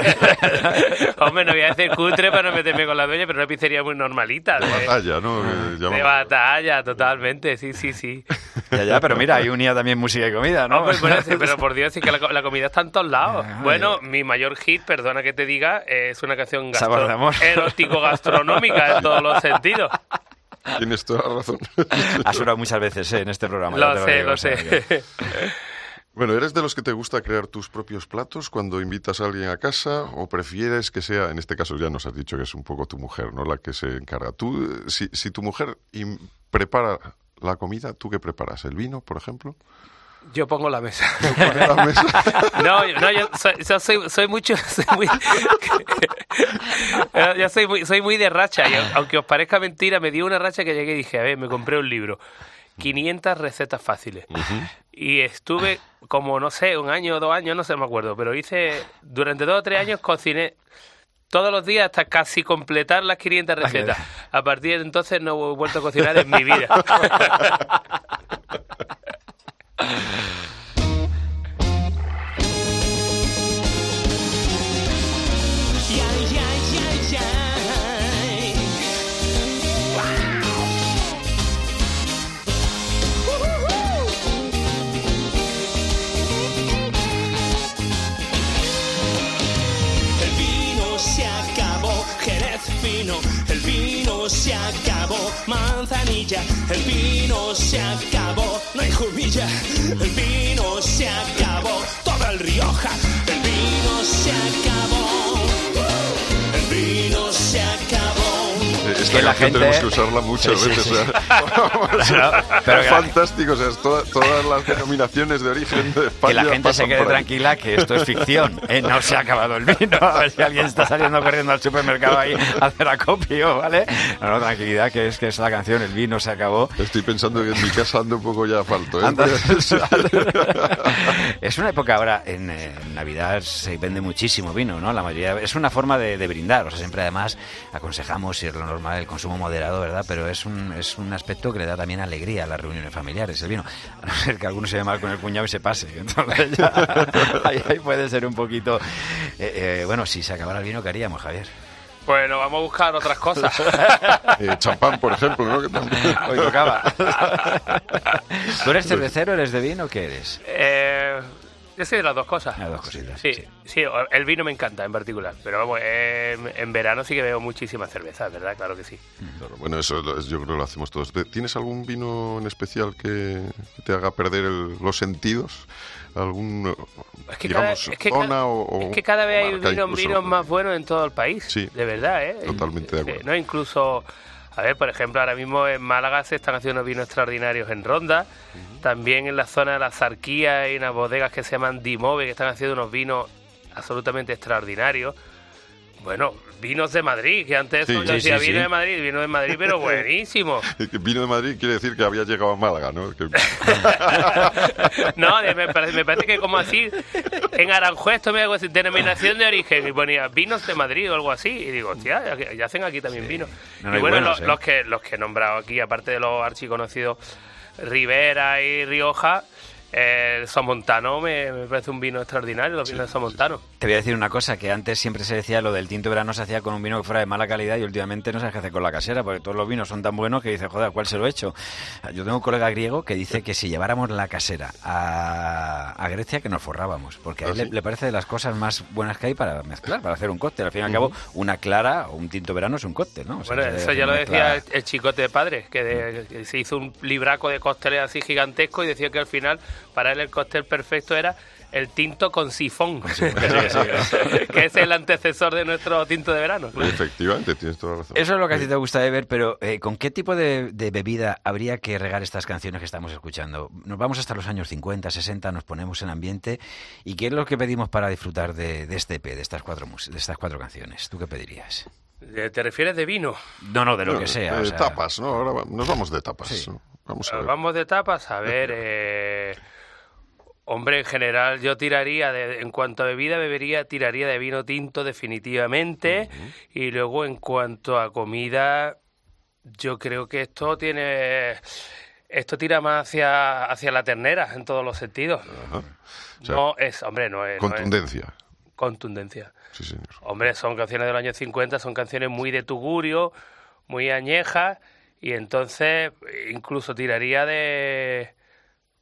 Hombre, no voy a decir cutre para no meterme con la dueña, pero una pizzería muy normalita. De batalla, ¿no? De llamamos. batalla, totalmente, sí, sí, sí. Ya, ya, pero mira, ahí unía también música y comida, ¿no? Hombre, bueno, sí, pero por Dios, sí que la, la comida está en todos lados. Ah, Bueno, mi mayor hit, perdona que te diga, es una canción Sabor de amor. erótico-gastronómica en todos los sentidos. Tienes toda la razón. Ha sonado muchas veces ¿eh? en este programa. Lo sé, digo, lo sé. Bueno, ¿eres de los que te gusta crear tus propios platos cuando invitas a alguien a casa o prefieres que sea, en este caso ya nos has dicho que es un poco tu mujer, ¿no? La que se encarga. Tú, si, si tu mujer prepara la comida, ¿tú qué preparas? ¿El vino, por ejemplo? Yo pongo la mesa. ¿Pones la mesa? No, yo- no, yo soy, yo soy, soy mucho, soy muy, yo yo soy muy, soy muy de racha. Y aunque os parezca mentira, me dio una racha que llegué y dije, a ver, me compré un libro, 500 recetas fáciles. Y estuve como, no sé, un año o dos años, no sé, me acuerdo, pero hice, durante dos o tres años cociné todos los días hasta casi completar las 500 recetas. A partir de entonces no he vuelto a cocinar en mi vida. el vino se acabó. Manzanilla, el vino se acabó. No hay jumilla, el vino se acabó. Todo el Rioja, el vino se acabó. Esta Que la gente- tenemos que usarla muchas Sí, sí, veces. sí. o sea, Pero- es fantástico. O sea, es toda- todas las denominaciones de origen de España. Que la gente se quede tranquila que esto es ficción. ¿eh? No se ha acabado el vino. A ver si alguien está saliendo corriendo al supermercado ahí a hacer acopio, ¿vale? No, no, tranquilidad, que es que es la canción, el vino se acabó. Estoy pensando que en mi casa ando un poco ya falto. ¿eh? Es una época ahora, en, eh, Navidad se vende muchísimo vino, ¿no? La mayoría, es una forma de, de brindar, o sea, siempre además aconsejamos, y es lo normal, el consumo moderado, ¿verdad? Pero es un, es un aspecto que le da también alegría a las reuniones familiares, el vino. A no ser que alguno se ve mal con el cuñado y se pase. Entonces ya, ahí, ahí puede ser un poquito... eh, eh, bueno, si se acabara el vino, ¿qué haríamos, Javier? Bueno, vamos a buscar otras cosas. Eh, champán, por ejemplo, ¿no? Que también- Hoy tocaba. ¿Tú eres cervecero, eres de vino o qué eres? Eh, yo soy de las dos cosas. Las dos cositas. Sí, sí, el vino me encanta en particular. Pero vamos, en, en verano sí que veo muchísima cerveza, ¿verdad? Claro que sí. Claro, bueno, eso yo creo que lo hacemos todos. ¿Te- ¿Tienes algún vino en especial que te haga perder el- los sentidos? ¿Algún, Es que, cada, digamos, es que zona cada- o, o es que cada vez hay vinos, vinos más buenos en todo el país. Sí. De verdad, ¿eh? Totalmente de Sí, acuerdo. ¿no? Incluso, a ver, por ejemplo, ahora mismo en Málaga se están haciendo unos vinos extraordinarios en Ronda. También en la zona de la Zarquía hay unas bodegas que se llaman Dimove que están haciendo unos vinos absolutamente extraordinarios. Bueno, vinos de Madrid, que antes Sí, sí, decía sí, vino sí. de Madrid, vino de Madrid, pero buenísimo. Vino de Madrid quiere decir que había llegado a Málaga, ¿no? Que- No, me parece, me parece que como así, en Aranjuez esto me hago así, denominación de origen, y ponía vinos de Madrid o algo así, y digo, hostia, ya, ya hacen aquí también vino. No, no y bueno, buenos, lo- ¿eh? los, que, los que he nombrado aquí, aparte de los archiconocidos Rivera y Rioja, el Somontano me, me parece un vino extraordinario, los vinos de Somontano. Te voy a decir una cosa, que antes siempre se decía lo del tinto verano se hacía con un vino que fuera de mala calidad y últimamente no sabes qué hacer con la casera, porque todos los vinos son tan buenos que dices, joder, ¿a ¿cuál se lo he hecho? Yo tengo un colega griego que dice que si lleváramos la casera a, a Grecia que nos forrábamos, porque a él ¿Ah, le, le parece de las cosas más buenas que hay para mezclar, para hacer un cóctel. Al fin y al cabo, una clara o un tinto verano es un cóctel, ¿no? O sea, Bueno, eso ya lo decía el, el chicote de padre, que, de- que se hizo un libraco de cócteles así gigantesco y decía que al final para él el cóctel perfecto era el tinto con sifón, que es el antecesor de nuestro tinto de verano. Efectivamente, tienes toda la razón. Eso es lo que a ti te gusta de ver, pero eh, ¿con qué tipo de, de bebida habría que regar estas canciones que estamos escuchando? Nos vamos hasta los años 50, 60, nos ponemos en ambiente. ¿Y qué es lo que pedimos para disfrutar de, de este EP, de estas, cuatro, de estas cuatro canciones? ¿Tú qué pedirías? Eh, ¿Te refieres de vino? No, no, de lo No, que sea. o sea, tapas, ¿no? Ahora nos vamos de tapas. Sí. ¿no? Vamos a Nos ver. vamos de tapas, a ver... eh, Hombre, en general yo tiraría, de, en cuanto a bebida, bebería, tiraría de vino tinto definitivamente. Y luego en cuanto a comida, yo creo que esto tiene... Esto tira más hacia, hacia la ternera en todos los sentidos. Ajá. O sea, no es, hombre, no es... no es- contundencia. contundencia. Sí, señor. Hombre, son canciones de los años 50, son canciones muy de tugurio, muy añejas, y entonces incluso tiraría de...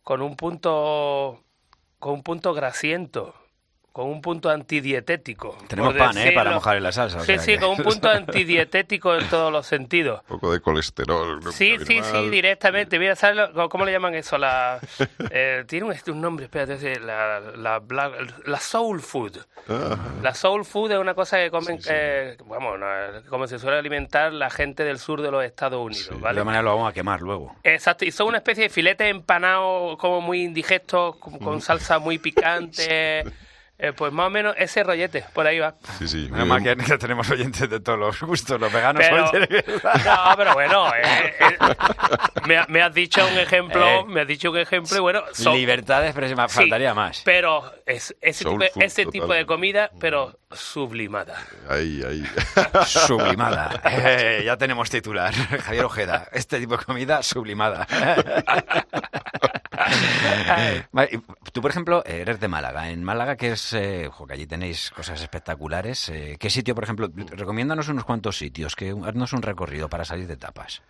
con un punto... con un punto grasiento, con un punto antidietético. Tenemos pan, ¿eh? Para mojar en la salsa. o Sí, sea sí, que- con un punto antidietético en todos los sentidos. Un poco de colesterol. ¿no? Sí, sí, sí, directamente. Mira, ¿sabes lo- cómo le llaman eso? La, eh, tiene un, un nombre, espérate, sí, la, la, la soul food. Ah, La soul food es una cosa que comen, eh, vamos, no, como se suele alimentar la gente del sur de los Estados Unidos, De ¿vale? todas maneras lo vamos a quemar luego. Exacto, y son una especie de filetes empanados como muy indigestos, con, con salsa muy picante. Eh, pues más o menos ese rollete, por ahí va. sí, sí. Menos mal que, que tenemos oyentes de todos los gustos, los veganos Pero, no, pero bueno, eh, eh, me, ha- me has dicho un ejemplo, Eh. me has dicho un ejemplo y bueno, son- Libertad de expresión, sí, faltaría más. Pero es, ese, Soul tipo, food, ese tipo de comida, pero sublimada. Ahí, ahí. Sublimada. Eh, ya tenemos titular. Javier Ojeda. Este tipo de comida sublimada. Vale, tú, por ejemplo, eres de Málaga. En Málaga, que es, eh, ojo, que allí tenéis cosas espectaculares. eh, ¿Qué sitio, por ejemplo? Recomiéndanos unos cuantos sitios, que haznos un recorrido para salir de tapas.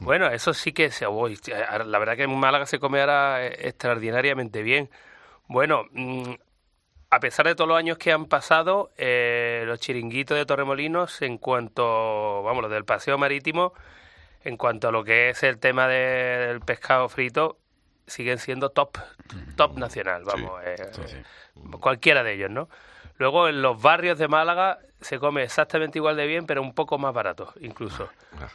Bueno, eso sí que se La verdad que en Málaga se come ahora eh, extraordinariamente bien. Bueno, mm, a pesar de todos los años que han pasado, eh, los chiringuitos de Torremolinos, en cuanto, vamos, los del paseo marítimo, en cuanto a lo que es el tema de- del pescado frito, siguen siendo top, top nacional, vamos, eh, cualquiera de ellos, ¿no? Luego en los barrios de Málaga se come exactamente igual de bien, pero un poco más barato, incluso.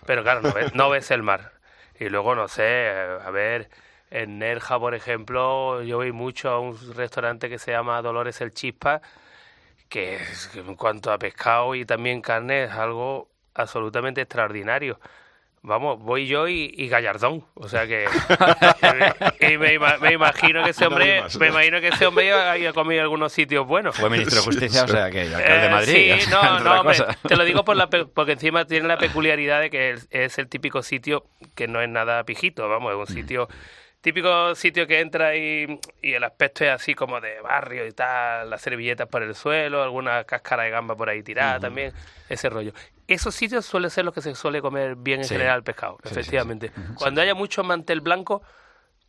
Pero claro, no ves, no ves el mar. Y luego, no sé, eh, a ver, en Nerja, por ejemplo, yo voy mucho a un restaurante que se llama Dolores el Chispa, que es- que en cuanto a pescado y también carne es algo absolutamente extraordinario. Vamos, voy yo y, y Gallardón, o sea que y me, me imagino que ese hombre, me imagino que ese hombre haya comido algunos sitios buenos. Fue ministro de Justicia, o sea que alcalde de Eh, Madrid. Sí, no, no, hombre, te lo digo por la pe- porque encima tiene la peculiaridad de que es, es el típico sitio que no es nada pijito, vamos, es un sitio típico sitio que entra y, y el aspecto es así como de barrio y tal, las servilletas por el suelo, alguna cáscara de gamba por ahí tirada también, ese rollo. Esos sitios suelen ser los que se suele comer bien en Sí. general el pescado, Sí, sí, sí. efectivamente. Cuando haya mucho mantel blanco,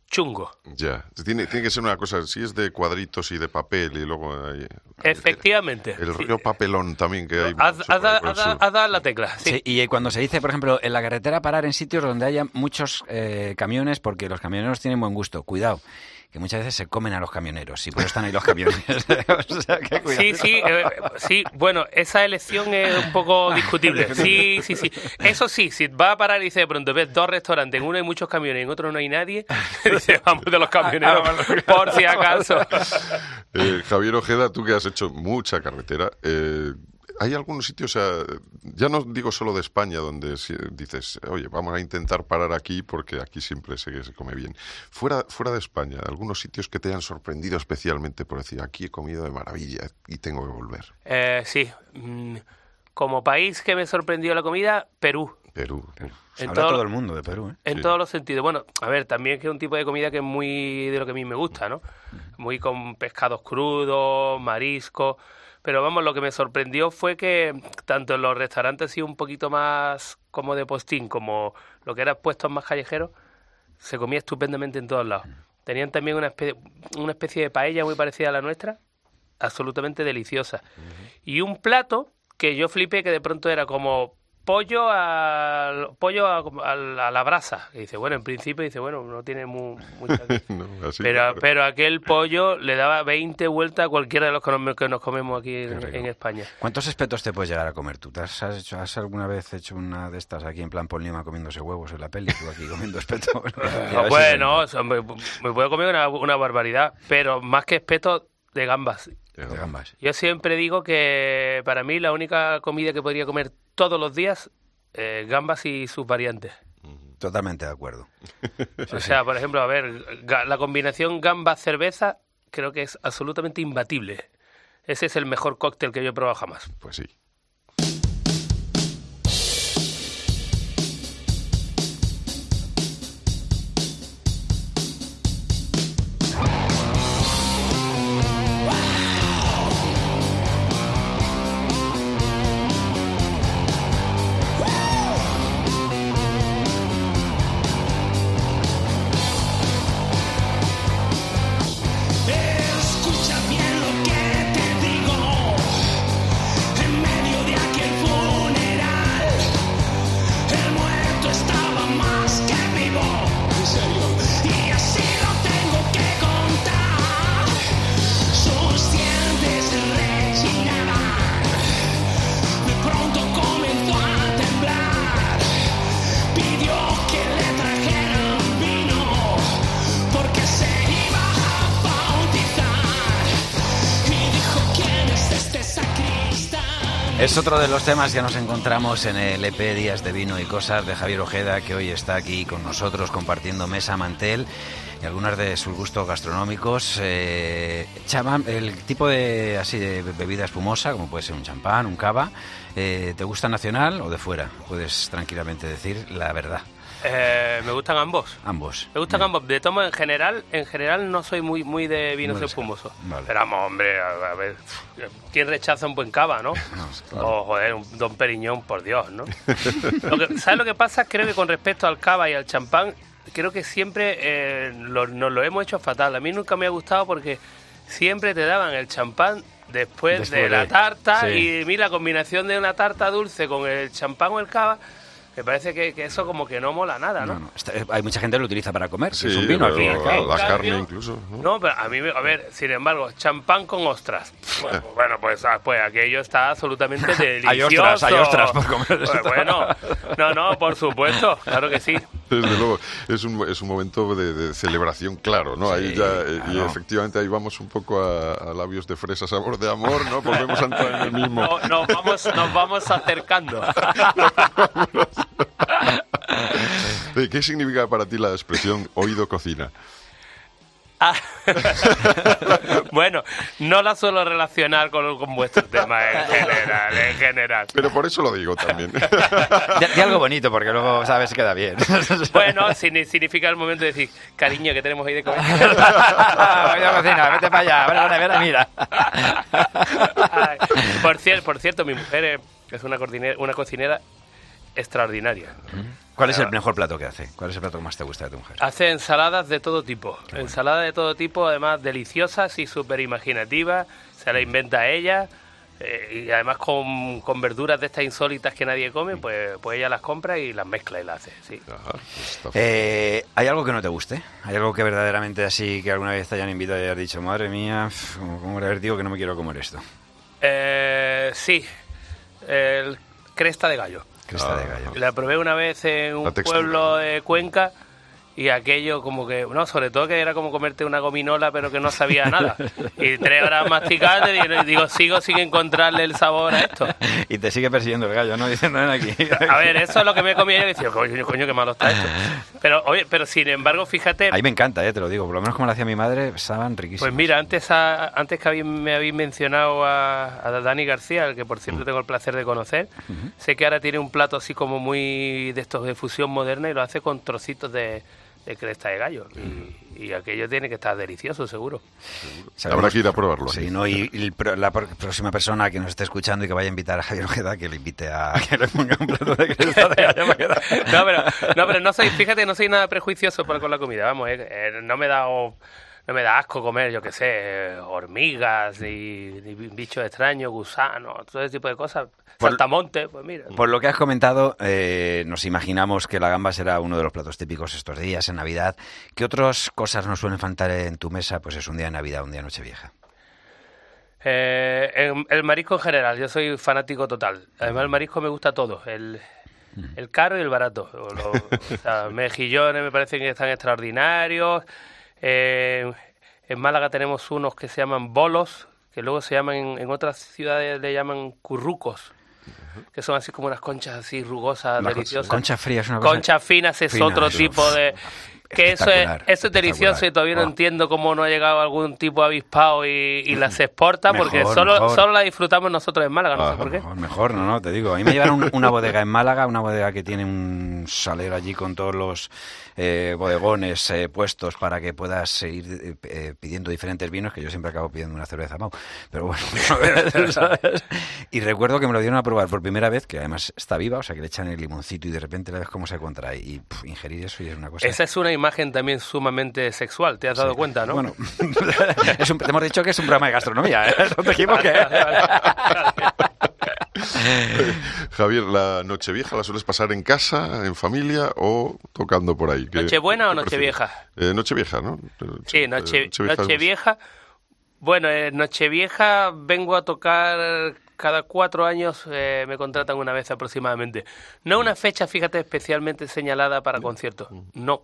chungo. Ya, tiene, tiene que ser una cosa, si es de cuadritos y de papel y luego hay Efectivamente. el rollo papelón también que hay. Haz, el la tecla. sí. Sí, y cuando se dice, por ejemplo, en la carretera parar en sitios donde haya muchos eh, camiones, porque los camioneros tienen buen gusto, cuidado, que muchas veces se comen a los camioneros y por eso están ahí los camiones. o sea, que cuidado. Sí, sí, eh, sí. Bueno, esa elección es un poco discutible. Sí, sí, sí. Eso sí, si va a parar y dice de pronto, ves dos restaurantes, en uno hay muchos camiones y en otro no hay nadie, dice, vamos de los camioneros, por si acaso. Eh, Javier Ojeda, tú que has hecho mucha carretera, eh, ¿hay algunos sitios, o sea, ya no digo solo de España, donde si- dices, oye, vamos a intentar parar aquí porque aquí siempre sé que se come bien? Fuera, fuera de España, algunos sitios que te hayan sorprendido especialmente por decir, aquí he comido de maravilla y tengo que volver. Eh, sí. mm, Como país que me sorprendió la comida, Perú. Perú. En Habla todo- todo el mundo de Perú, ¿eh? En todos los sentidos. Bueno, a ver, también que es un tipo de comida que es muy de lo que a mí me gusta, ¿no? Muy con pescados crudos, mariscos. Pero vamos, lo que me sorprendió fue que tanto en los restaurantes así un poquito más como de postín, como lo que eran puestos más callejeros, se comía estupendamente en todos lados. Tenían también una especie, una especie de paella muy parecida a la nuestra, absolutamente deliciosa. Y un plato que yo flipé que de pronto era como pollo al pollo a, a- a la brasa. Y dice, bueno, en principio dice, bueno, no tiene mu- mucha... No, así, pero, claro. pero aquel pollo le daba 20 vueltas a cualquiera de los que nos, que nos comemos aquí en, en España. ¿Cuántos espetos te puedes llegar a comer tú? ¿Te has, hecho, has alguna vez hecho una de estas aquí en plan Paul Newman comiéndose huevos en la peli? Tú aquí comiendo espetos. Si- bueno, me, me puedo comer una, una barbaridad, pero más que espeto de gambas. De gambas. Yo siempre digo que para mí la única comida que podría comer todos los días, eh, gambas y sus variantes. Totalmente de acuerdo. o sea, por ejemplo, a ver, la combinación gambas-cerveza creo que es absolutamente imbatible. Ese es el mejor cóctel que yo he probado jamás. Pues sí. Es otro de los temas que nos encontramos en el EP Días de Vino y Cosas de Javier Ojeda, que hoy está aquí con nosotros compartiendo mesa mantel y algunas de sus gustos gastronómicos. Eh, chama- el tipo de así de bebida espumosa, como puede ser un champán, un cava, eh, ¿te gusta nacional o de fuera? Puedes tranquilamente decir la verdad. Eh, me gustan ambos. Ambos. Me gustan ambos. De tomo en general, en general no soy muy muy de vinos No espumosos. Vale. Pero vamos, hombre, a, a ver, ¿quién rechaza un buen cava, no? O joder, un Don Periñón, por Dios, ¿no? Lo que- ¿Sabes lo que pasa? Creo que con respecto al cava y al champán, creo que siempre eh, lo- nos lo hemos hecho fatal. A mí nunca me ha gustado porque siempre te daban el champán después, Después de la tarta sí. y mira, la combinación de una tarta dulce con el champán o el cava me parece que, que eso como que no mola nada, ¿no? No, no, está- hay mucha gente que lo utiliza para comer, Sí, es un vino cabo. la En carne incluso. ¿no? No, pero a mí, me- a ver, sin embargo, champán con ostras. Bueno, bueno, pues, ah, pues aquello está absolutamente delicioso. Hay ostras, hay ostras por comer Pues bueno, no, no, por supuesto, claro que sí. Desde luego, es un, es un momento de, de celebración, claro, ¿no? ahí ya, eh, y efectivamente ahí vamos un poco a, a labios de fresa, sabor de amor, ¿no? Volvemos a entrar en el mismo. No- nos, vamos, nos vamos acercando. ¿Qué significa para ti la expresión oído cocina? Ah. bueno, no la suelo relacionar con, con vuestro tema en general, en general. Pero por eso lo digo también. Di algo bonito, porque luego, sabes, queda bien. Bueno, signi- significa el momento de decir, cariño, que tenemos ahí de comer. Voy a cocina, vete para allá, abre la nevera, mira. Ay, por, cier- por cierto, mi mujer es, una, una cocinera extraordinaria. ¿Cuál es el mejor plato que hace? ¿Cuál es el plato que más te gusta de tu mujer? Hace ensaladas de todo tipo. Ensaladas de todo tipo, además deliciosas y súper imaginativas. Se la inventa ella. eh, y además con, con verduras de estas insólitas que nadie come, pues, pues ella las compra y las mezcla y las hace. Sí. Eh, ¿Hay algo que no te guste? ¿Hay algo que verdaderamente así que alguna vez te hayan invitado y hayas dicho, madre mía, ¿cómo, le haber digo que no me quiero comer esto? Eh, sí, el cresta de gallo. Cresta de gallo. La probé una vez en un pueblo de Cuenca y aquello como que, no, sobre todo que era como comerte una gominola pero que no sabía nada. Y tres horas masticando y digo, sigo sin encontrarle el sabor a esto. Y te sigue persiguiendo el gallo, ¿no? Diciendo, ven aquí. A ver, eso es lo que me comía yo y decía, coño, coño, qué malo está esto. Pero, oye, pero sin embargo, fíjate, A mí me encanta, eh, te lo digo. Por lo menos como lo hacía mi madre, estaban riquísimos. Pues mira, antes, a- antes que me habéis mencionado a, a Dani García, al que por Mm. cierto tengo el placer de conocer, sé que ahora tiene un plato así como muy de estos de fusión moderna y lo hace con trocitos de, de cresta de gallo. Y, y aquello tiene que estar delicioso, seguro. Habrá que ir a probarlo. Sí, ¿no? Y, y el pro- la próxima persona que nos esté escuchando y que vaya a invitar a Javier Ojeda, que le invite a que le ponga un plato de cresta de gallo. para No, pero, no, pero no soy, fíjate, no soy nada prejuicioso por- con la comida, vamos, eh, eh, no me da o- no me da asco comer, yo qué sé, hormigas y, y bichos extraños, gusanos, todo ese tipo de cosas. Por- Saltamonte, pues mira. Por lo que has comentado, eh, nos imaginamos que la gamba será uno de los platos típicos estos días, en Navidad. ¿Qué otras cosas nos suelen faltar en tu mesa? Pues es un día de Navidad, un día de Nochevieja. Eh, el, el marisco en general, yo soy fanático total. Además, el marisco me gusta todo, el, el caro y el barato. O sea, mejillones me parecen que están extraordinarios. Eh, en Málaga tenemos unos que se llaman bolos, que luego se llaman, en, en otras ciudades le llaman currucos, que son así como unas conchas así rugosas, Una deliciosas. concha fría es una cosa... Conchas finas es Fina, otro tipo de... Que eso es, eso es delicioso y todavía no entiendo cómo no ha llegado algún tipo avispado y, y las exporta, porque Mejor, solo, mejor. solo la disfrutamos nosotros en Málaga, no Ah, sé por qué. Mejor, mejor, no, no, te digo. A mí me llevaron un- una bodega en Málaga, una bodega que tiene un salero allí con todos los eh, bodegones eh, puestos para que puedas ir eh, eh, pidiendo diferentes vinos, que yo siempre acabo pidiendo una cerveza Mau. Pero bueno. Y recuerdo que me lo dieron a probar por primera vez, que además está viva, o sea que le echan el limoncito y de repente la ves cómo se contrae. Y ingerir eso y es una cosa... Esa es una imagen también sumamente sexual, ¿te has dado Sí. cuenta, no? Bueno, es un- te hemos dicho que es un programa de gastronomía, ¿eh? No te equivoques. Javier, ¿la Nochevieja la sueles pasar en casa, en familia o tocando por ahí? ¿Qué- ¿Nochebuena o? Nochevieja? Eh, Nochevieja, ¿no? Sí, noche, Nochevieja. Bueno, en Nochevieja vengo a tocar cada cuatro años, eh, me contratan una vez aproximadamente. No una fecha, fíjate, especialmente señalada para conciertos. No.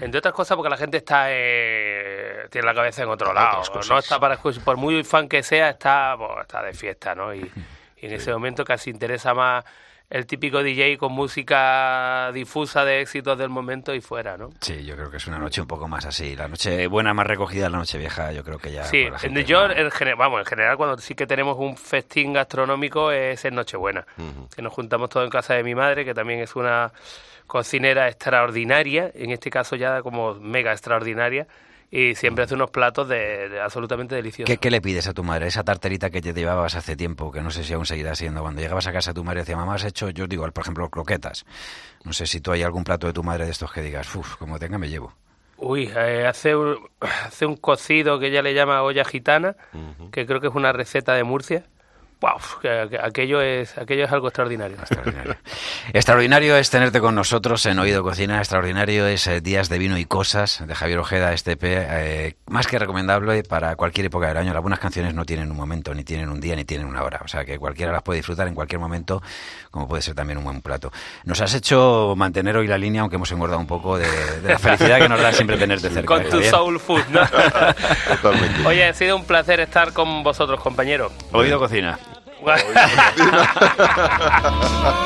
Entre otras cosas porque la gente está eh, tiene la cabeza en otro lado. No está para por muy fan que sea, está, pues, está de fiesta, ¿no? Y, y en ese momento casi interesa más el típico DJ con música difusa de éxitos del momento y fuera, ¿no? Sí, yo creo que es una noche un poco más así. La noche buena, más recogida, la noche vieja, yo creo que ya. Sí, la gente yo no- en general, vamos, en general cuando sí que tenemos un festín gastronómico es en Nochebuena, Ujú. que nos juntamos todos en casa de mi madre, que también es una cocinera extraordinaria, en este caso ya como mega extraordinaria, y siempre hace unos platos de, de absolutamente deliciosos. ¿Qué, qué le pides a tu madre? Esa tarterita que te llevabas hace tiempo, que no sé si aún seguirá siendo. Cuando llegabas a casa tu madre decía, mamá, has hecho, yo digo, por ejemplo, croquetas. No sé si tú hay algún plato de tu madre de estos que digas, uff, como tenga me llevo. Uy, eh, hace, un, hace un cocido que ella le llama olla gitana, que creo que es una receta de Murcia. Wow, que- que aquello es aquello es algo extraordinario. Extraordinario es tenerte con nosotros en Oído Cocina, extraordinario es eh, Días de Vino y Cosas de Javier Ojeda, este eh, más que recomendable para cualquier época del año. Algunas canciones no tienen un momento, ni tienen un día, ni tienen una hora, o sea que cualquiera las puede disfrutar en cualquier momento, como puede ser también un buen plato. Nos has hecho mantener hoy la línea, aunque hemos engordado un poco de, de la felicidad que nos da siempre tenerte cerca. Con ¿eh, tu soul food, ¿no? Totalmente. Oye, ha sido un placer estar con vosotros, compañeros. Oído Cocina. Quiero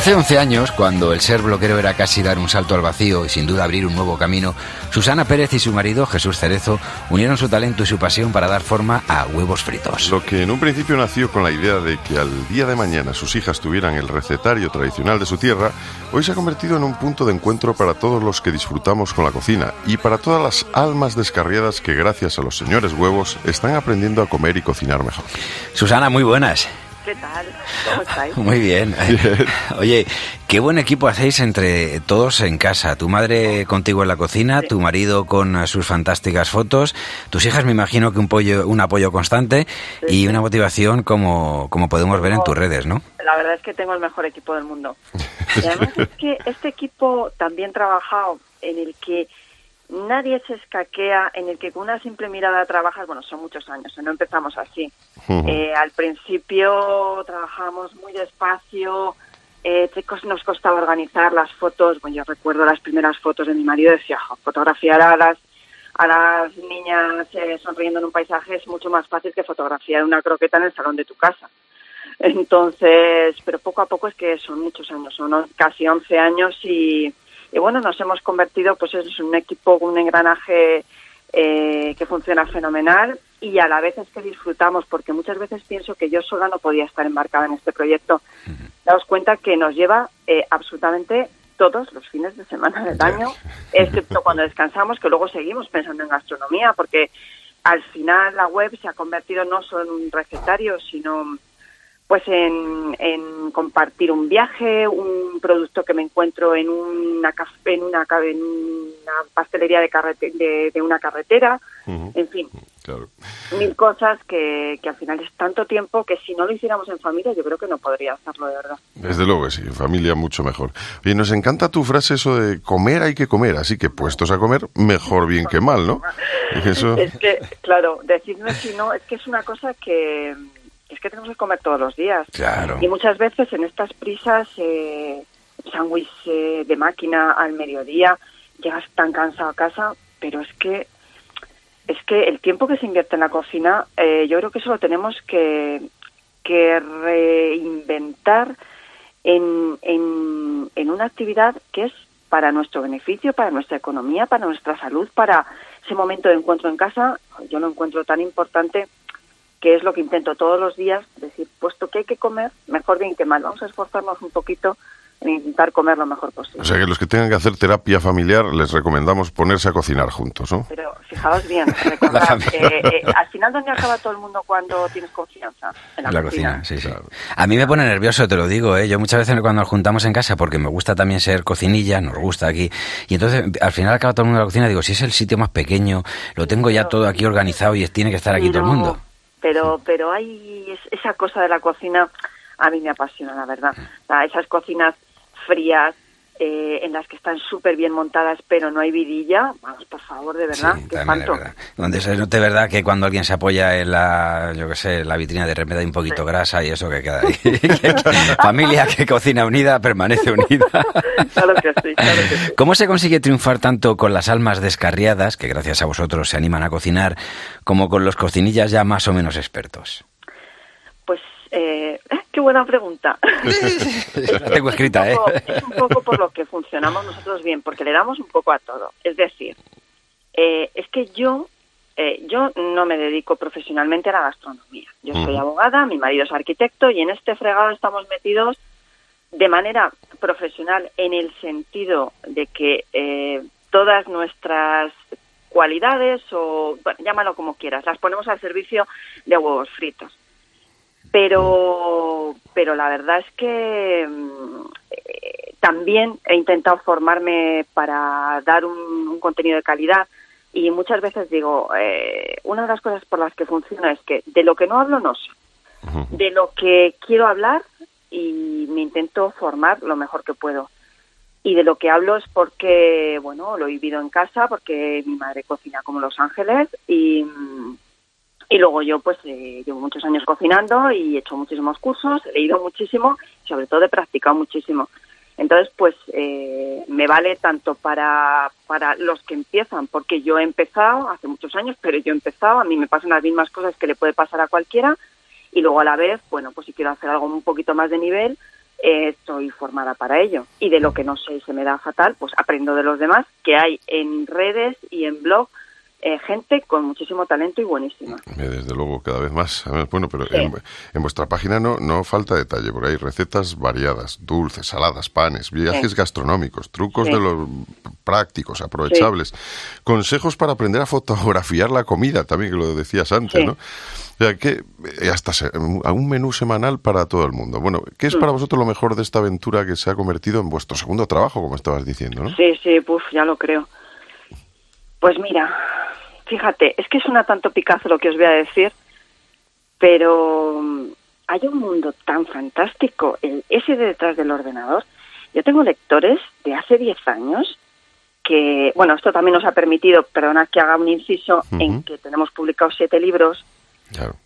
Hace 11 años, cuando el ser bloquero era casi dar un salto al vacío y sin duda abrir un nuevo camino, Susana Pérez y su marido, Jesús Cerezo, unieron su talento y su pasión para dar forma a huevos fritos. Lo que en un principio nació con la idea de que al día de mañana sus hijas tuvieran el recetario tradicional de su tierra, hoy se ha convertido en un punto de encuentro para todos los que disfrutamos con la cocina y para todas las almas descarriadas que gracias a los señores huevos están aprendiendo a comer y cocinar mejor. Susana, muy buenas. ¿Qué tal? ¿Cómo estáis? Muy bien. Oye, qué buen equipo hacéis entre todos en casa. Tu madre contigo en la cocina, tu marido con sus fantásticas fotos, tus hijas me imagino que un, pollo, un apoyo constante y una motivación como, como podemos ver en tus redes, ¿no? La verdad es que tengo el mejor equipo del mundo. Y además es que este equipo también trabajado en el que nadie se escaquea, en el que con una simple mirada trabajas, bueno, son muchos años, no empezamos así. Eh, al principio trabajamos muy despacio, eh, nos costaba organizar las fotos. Bueno, yo recuerdo las primeras fotos de mi marido, decía, "Jo, fotografiar a las, a las niñas eh, sonriendo en un paisaje es mucho más fácil que fotografiar una croqueta en el salón de tu casa. Entonces, pero poco a poco es que son muchos años, son casi 11 años y, y bueno, nos hemos convertido pues en un equipo, un engranaje eh, que funciona fenomenal y a la vez es que disfrutamos porque muchas veces pienso que yo sola no podía estar embarcada en este proyecto. Daos cuenta que nos lleva eh, absolutamente todos los fines de semana del año, excepto cuando descansamos, que luego seguimos pensando en gastronomía, porque al final la web se ha convertido no solo en un recetario, sino pues en, en compartir un viaje, un producto que me encuentro en una en una, en una pastelería de, carrete- de, de una carretera, en fin, Claro. mil cosas que, que al final es tanto tiempo que si no lo hiciéramos en familia yo creo que no podría hacerlo de verdad. Desde luego que sí, en familia mucho mejor. Oye, nos encanta tu frase eso de comer hay que comer, así que puestos a comer, mejor bien que mal, ¿no? Y Eso, Es que, claro, decirme si no, es que es una cosa que es que tenemos que comer todos los días. Claro. Y muchas veces en estas prisas, eh, sándwich eh, de máquina al mediodía, llegas tan cansado a casa, pero es que es que el tiempo que se invierte en la cocina, eh, yo creo que eso lo tenemos que, que reinventar en, en, en una actividad que es para nuestro beneficio, para nuestra economía, para nuestra salud, para ese momento de encuentro en casa. Yo lo encuentro tan importante que es lo que intento todos los días, decir, puesto que hay que comer, mejor bien que mal, vamos a esforzarnos un poquito en intentar comer lo mejor posible. o sea que los que tengan que hacer terapia familiar les recomendamos ponerse a cocinar juntos, ¿no? Pero fijaos bien, recordad, eh, eh, al final, ¿dónde acaba todo el mundo cuando tienes confianza? En la, La cocina, sí, sí. A mí me pone nervioso, te lo digo, ¿eh? Yo muchas veces cuando nos juntamos en casa, porque me gusta también ser cocinilla, nos gusta aquí, y entonces al final acaba todo el mundo en la cocina, digo, si es el sitio más pequeño, lo tengo ya todo aquí organizado y tiene que estar aquí todo el mundo. Pero, pero hay es- esa cosa de la cocina, a mí me apasiona, la verdad. O sea, esas cocinas frías, eh, en las que están súper bien montadas, pero no hay vidilla, vamos, por favor, de verdad, qué También espanto. es verdad. Donde se note verdad que cuando alguien se apoya en la, yo qué sé, la vitrina de repente hay un poquito grasa y eso que queda ahí. Familia que cocina unida permanece unida. Claro que sí, claro que sí. ¿Cómo se consigue triunfar tanto con las almas descarriadas, que gracias a vosotros se animan a cocinar, como con los cocinillas ya más o menos expertos? Pues, eh, qué buena pregunta. La tengo escrita, ¿eh? es un poco por lo que funcionamos nosotros bien, porque le damos un poco a todo. Es decir, eh, es que yo, eh, yo no me dedico profesionalmente a la gastronomía. Yo soy abogada, mi marido es arquitecto y en este fregado estamos metidos de manera profesional en el sentido de que eh, todas nuestras cualidades o bueno, llámalo como quieras, las ponemos al servicio de huevos fritos pero pero la verdad es que mm, eh, también he intentado formarme para dar un, un contenido de calidad y muchas veces digo eh, una de las cosas por las que funciona es que de lo que no hablo no sé. De lo que quiero hablar y me intento formar lo mejor que puedo. Y de lo que hablo es porque bueno lo he vivido en casa porque mi madre cocina como Los Ángeles y mm, y luego yo pues eh, llevo muchos años cocinando y he hecho muchísimos cursos, he leído muchísimo y sobre todo he practicado muchísimo. Entonces pues eh, me vale tanto para, para los que empiezan, porque yo he empezado hace muchos años, pero yo he empezado, a mí me pasan las mismas cosas que le puede pasar a cualquiera y luego a la vez, bueno, pues si quiero hacer algo un poquito más de nivel, eh, estoy formada para ello. Y de lo que no sé y se me da fatal, pues aprendo de los demás, que hay en redes y en blog eh, gente con muchísimo talento y buenísima. Eh, Desde luego, cada vez más. Bueno, pero en, en vuestra página no, no falta detalle, porque hay recetas variadas, dulces, saladas, panes, viajes Sí. gastronómicos, trucos Sí. de los prácticos, aprovechables, consejos para aprender a fotografiar la comida, también que lo decías antes. ¿no? O sea, que eh, hasta se- a un menú semanal para todo el mundo. Bueno, ¿qué es Mm. para vosotros lo mejor de esta aventura que se ha convertido en vuestro segundo trabajo, como estabas diciendo, no? Sí, sí, puf, ya lo creo. Pues mira, fíjate, es que suena tanto picazo lo que os voy a decir, pero mm, hay un mundo tan fantástico, el, ese de detrás del ordenador. Yo tengo lectores de hace 10 años que, bueno, esto también nos ha permitido, perdona que haga un inciso, en que tenemos publicados siete libros.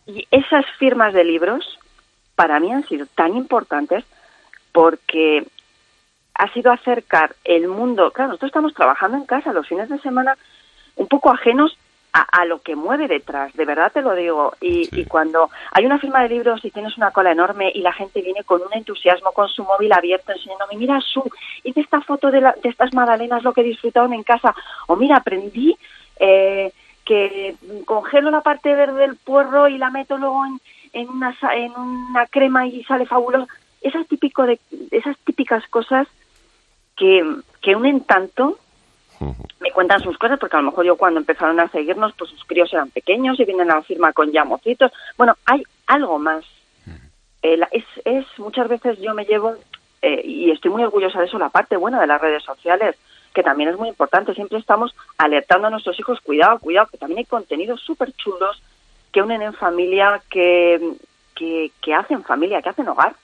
Y esas firmas de libros para mí han sido tan importantes porque ha sido acercar el mundo. Claro, nosotros estamos trabajando en casa los fines de semana un poco ajenos a, a lo que mueve detrás, de verdad te lo digo. Y, y cuando hay una firma de libros y tienes una cola enorme y la gente viene con un entusiasmo, con su móvil abierto, enseñándome, mira, su, hice esta foto de, la- de estas magdalenas, lo que disfrutaron en casa, o mira, aprendí eh, que congelo la parte verde del puerro y la meto luego en, en, una, en una crema y sale fabuloso. Esas, típico de, esas típicas cosas que, que unen tanto me cuentan sus cosas, porque a lo mejor yo cuando empezaron a seguirnos, pues sus críos eran pequeños y vienen a la firma con llamocitos. Bueno, hay algo más. Eh, la- es, es muchas veces yo me llevo, eh, y estoy muy orgullosa de eso, la parte buena de las redes sociales, que también es muy importante. Siempre estamos alertando a nuestros hijos, cuidado, cuidado, que también hay contenidos súper chulos que unen en familia, que, que, que hacen familia, que hacen hogar.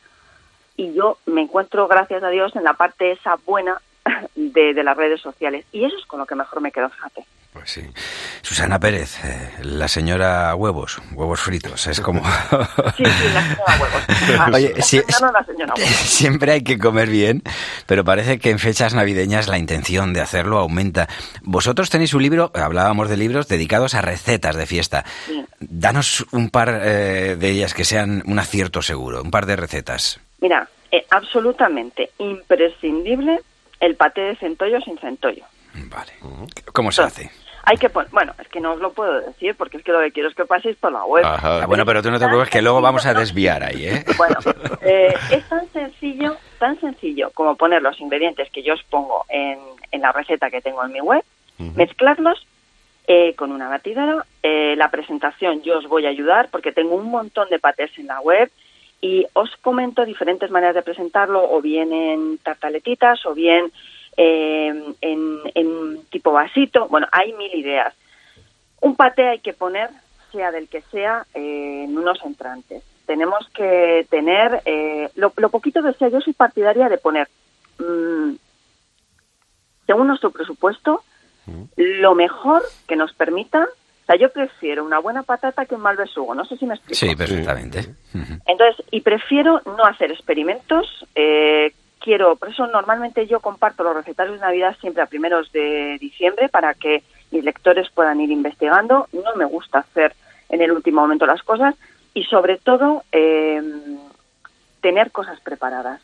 Y yo me encuentro, gracias a Dios, en la parte esa buena de, de las redes sociales. Y eso es con lo que mejor me quedo, fíjate. Pues sí. Susana Pérez, eh, la señora huevos, huevos fritos, es como... Sí, sí, la señora huevos. Oye, La sí, señora, la señora huevos. Siempre hay que comer bien, pero parece que en fechas navideñas la intención de hacerlo aumenta. Vosotros tenéis un libro, hablábamos de libros dedicados a recetas de fiesta. Sí. Danos un par eh, de ellas que sean un acierto seguro, un par de recetas. Mira, eh, absolutamente imprescindible el paté de centollo sin centollo. ¿Cómo se hace? Hay que poner, bueno, es que no os lo puedo decir porque es que lo que quiero es que paséis por la web. Ah, bueno, pero tú no te preocupes que luego vamos a desviar ahí, ¿eh? Bueno, eh, es tan sencillo, tan sencillo como poner los ingredientes que yo os pongo en, en la receta que tengo en mi web, mezclarlos eh, con una batidora. Eh, la presentación yo os voy a ayudar porque tengo un montón de patés en la web y os comento diferentes maneras de presentarlo, o bien en tartaletitas, o bien eh, en, en tipo vasito. Bueno, hay mil ideas. Un paté hay que poner, sea del que sea, eh, en unos entrantes. Tenemos que tener, eh, lo, lo poquito que sea, yo soy partidaria de poner, mm, según nuestro presupuesto, lo mejor que nos permita. Sea, yo prefiero una buena patata que un mal besugo. No sé si me explico. Sí, perfectamente. Entonces, y prefiero no hacer experimentos. eh, quiero, por eso normalmente yo comparto los recetarios de Navidad siempre a primeros de diciembre para que mis lectores puedan ir investigando. No me gusta hacer en el último momento las cosas y sobre todo eh, tener cosas preparadas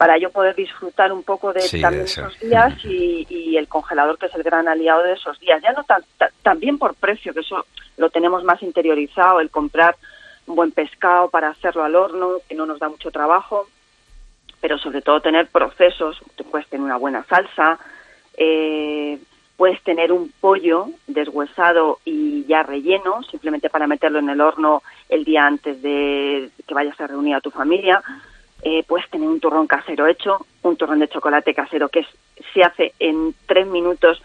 para yo poder disfrutar un poco de Sí, también eso. esos días y, y el congelador que es el gran aliado de esos días. Ya no tan, ta- también por precio, que eso lo tenemos más interiorizado, el comprar un buen pescado para hacerlo al horno, que no nos da mucho trabajo, pero sobre todo tener procesos, puedes tener una buena salsa, eh, puedes tener un pollo deshuesado y ya relleno, simplemente para meterlo en el horno el día antes de que vayas a reunir a tu familia. Eh, puedes tener un turrón casero hecho, un turrón de chocolate casero que es- se hace en tres minutos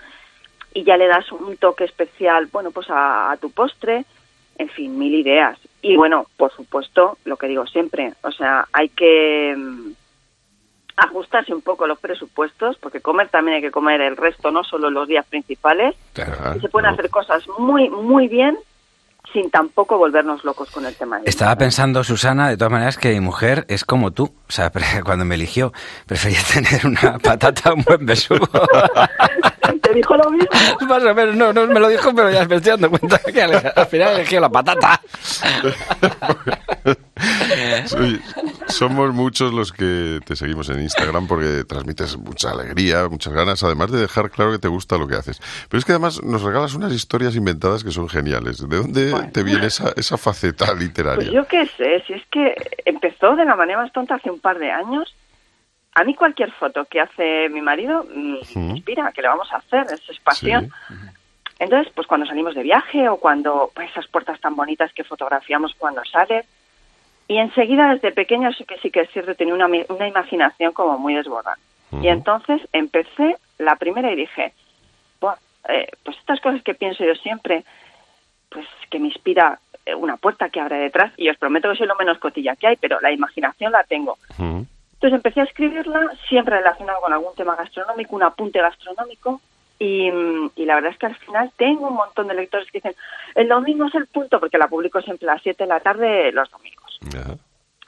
y ya le das un toque especial, bueno, pues a, a tu postre, en fin, mil ideas. Y bueno, por supuesto, lo que digo siempre, o sea, hay que mm, ajustarse un poco los presupuestos, porque comer también hay que comer el resto, no solo los días principales. y se pueden hacer cosas muy, muy bien sin tampoco volvernos locos con el tema. de- Estaba pensando, Susana, de todas maneras, que mi mujer es como tú. O sea, pre- cuando me eligió, prefería tener una patata, un buen besugo. ¿Te dijo lo mismo? Más o menos, no, no me lo dijo, pero ya me estoy dando cuenta que al, al final eligió la patata. Oye, somos muchos los que te seguimos en Instagram porque transmites mucha alegría, muchas ganas, además de dejar claro que te gusta lo que haces. Pero es que además nos regalas unas historias inventadas que son geniales. ¿De dónde te viene esa, esa faceta Pues literaria? yo qué sé, si es que empezó de la manera más tonta hace un par de años. A mí cualquier foto que hace mi marido me inspira, que le vamos a hacer, es, es pasión. Entonces, pues cuando salimos de viaje o cuando pues, esas puertas tan bonitas que fotografiamos cuando sale. Y enseguida, desde pequeña, sí que sí que es cierto, tenía una, una imaginación como muy desbordada. Y entonces empecé la primera y dije, "Buah, eh, pues estas cosas que pienso yo siempre, pues que me inspira eh, una puerta que abre detrás, y os prometo que soy lo menos cotilla que hay, pero la imaginación la tengo. Entonces empecé a escribirla, siempre relacionado con algún tema gastronómico, un apunte gastronómico, y, y la verdad es que al final tengo un montón de lectores que dicen, el domingo es el punto, porque la publico siempre a las 7 de la tarde los domingos.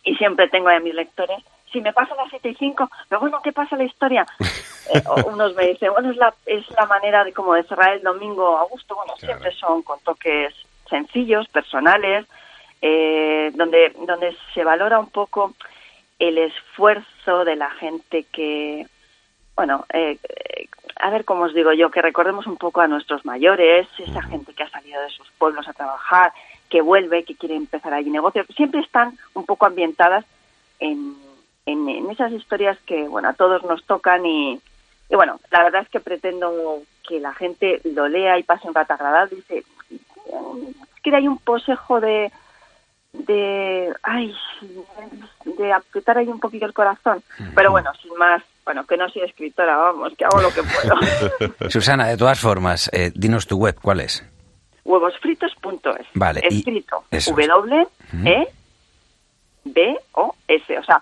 Y siempre tengo a mis lectores, si me pasa a las 7 y 5, pero bueno, ¿qué pasa la historia? Eh, unos me dicen, bueno, es la, es la manera de como de cerrar el domingo a gusto. Bueno, siempre son con toques sencillos, personales, eh, donde, donde se valora un poco el esfuerzo de la gente que, bueno, eh, eh, a ver cómo os digo yo, que recordemos un poco a nuestros mayores, esa gente que ha salido de sus pueblos a trabajar, que vuelve, que quiere empezar allí negocios, siempre están un poco ambientadas en, en, en esas historias que, bueno, a todos nos tocan y, Y bueno, la verdad es que pretendo que la gente lo lea y pase un rato agradable. Dice, es que hay un posejo de, de, ay, de apretar ahí un poquito el corazón. Pero bueno, sin más, bueno, que no soy escritora, vamos, que hago lo que puedo. Susana, de todas formas, eh, dinos tu web, ¿cuál es? Huevosfritos.es. Vale, Escrito. es. W, E, B, O, S. O sea,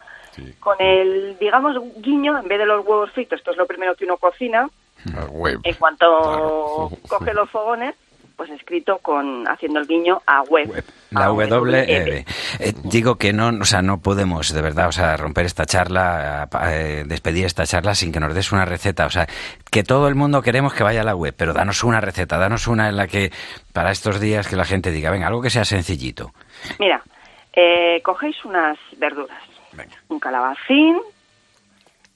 con el, digamos, guiño, en vez de los huevos fritos, que es lo primero que uno cocina, La web. en cuanto coge los fogones, pues escrito con haciendo el guiño a web. La A W. W. eh, digo que no, o sea, no podemos, de verdad, o sea, romper esta charla, eh, despedir esta charla sin que nos des una receta. O sea, que todo el mundo queremos que vaya a la web, pero danos una receta, danos una en la que, para estos días, que la gente diga, venga, algo que sea sencillito. Mira, eh, cogéis unas verduras. Un calabacín,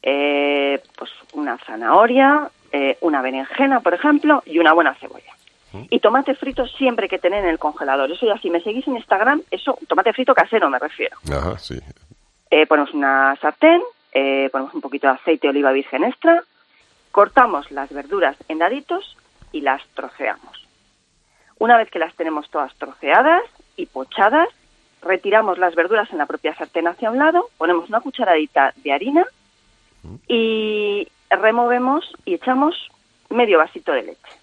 eh, pues una zanahoria, eh, una berenjena, por ejemplo, y una buena cebolla. Y tomate frito siempre que tener en el congelador. Eso ya, si me seguís en Instagram, eso, tomate frito casero me refiero. Ajá, sí. Eh, ponemos una sartén, eh, ponemos un poquito de aceite de oliva virgen extra, cortamos las verduras en daditos y las troceamos. Una vez que las tenemos todas troceadas y pochadas, retiramos las verduras en la propia sartén hacia un lado, ponemos una cucharadita de harina y removemos y echamos medio vasito de leche.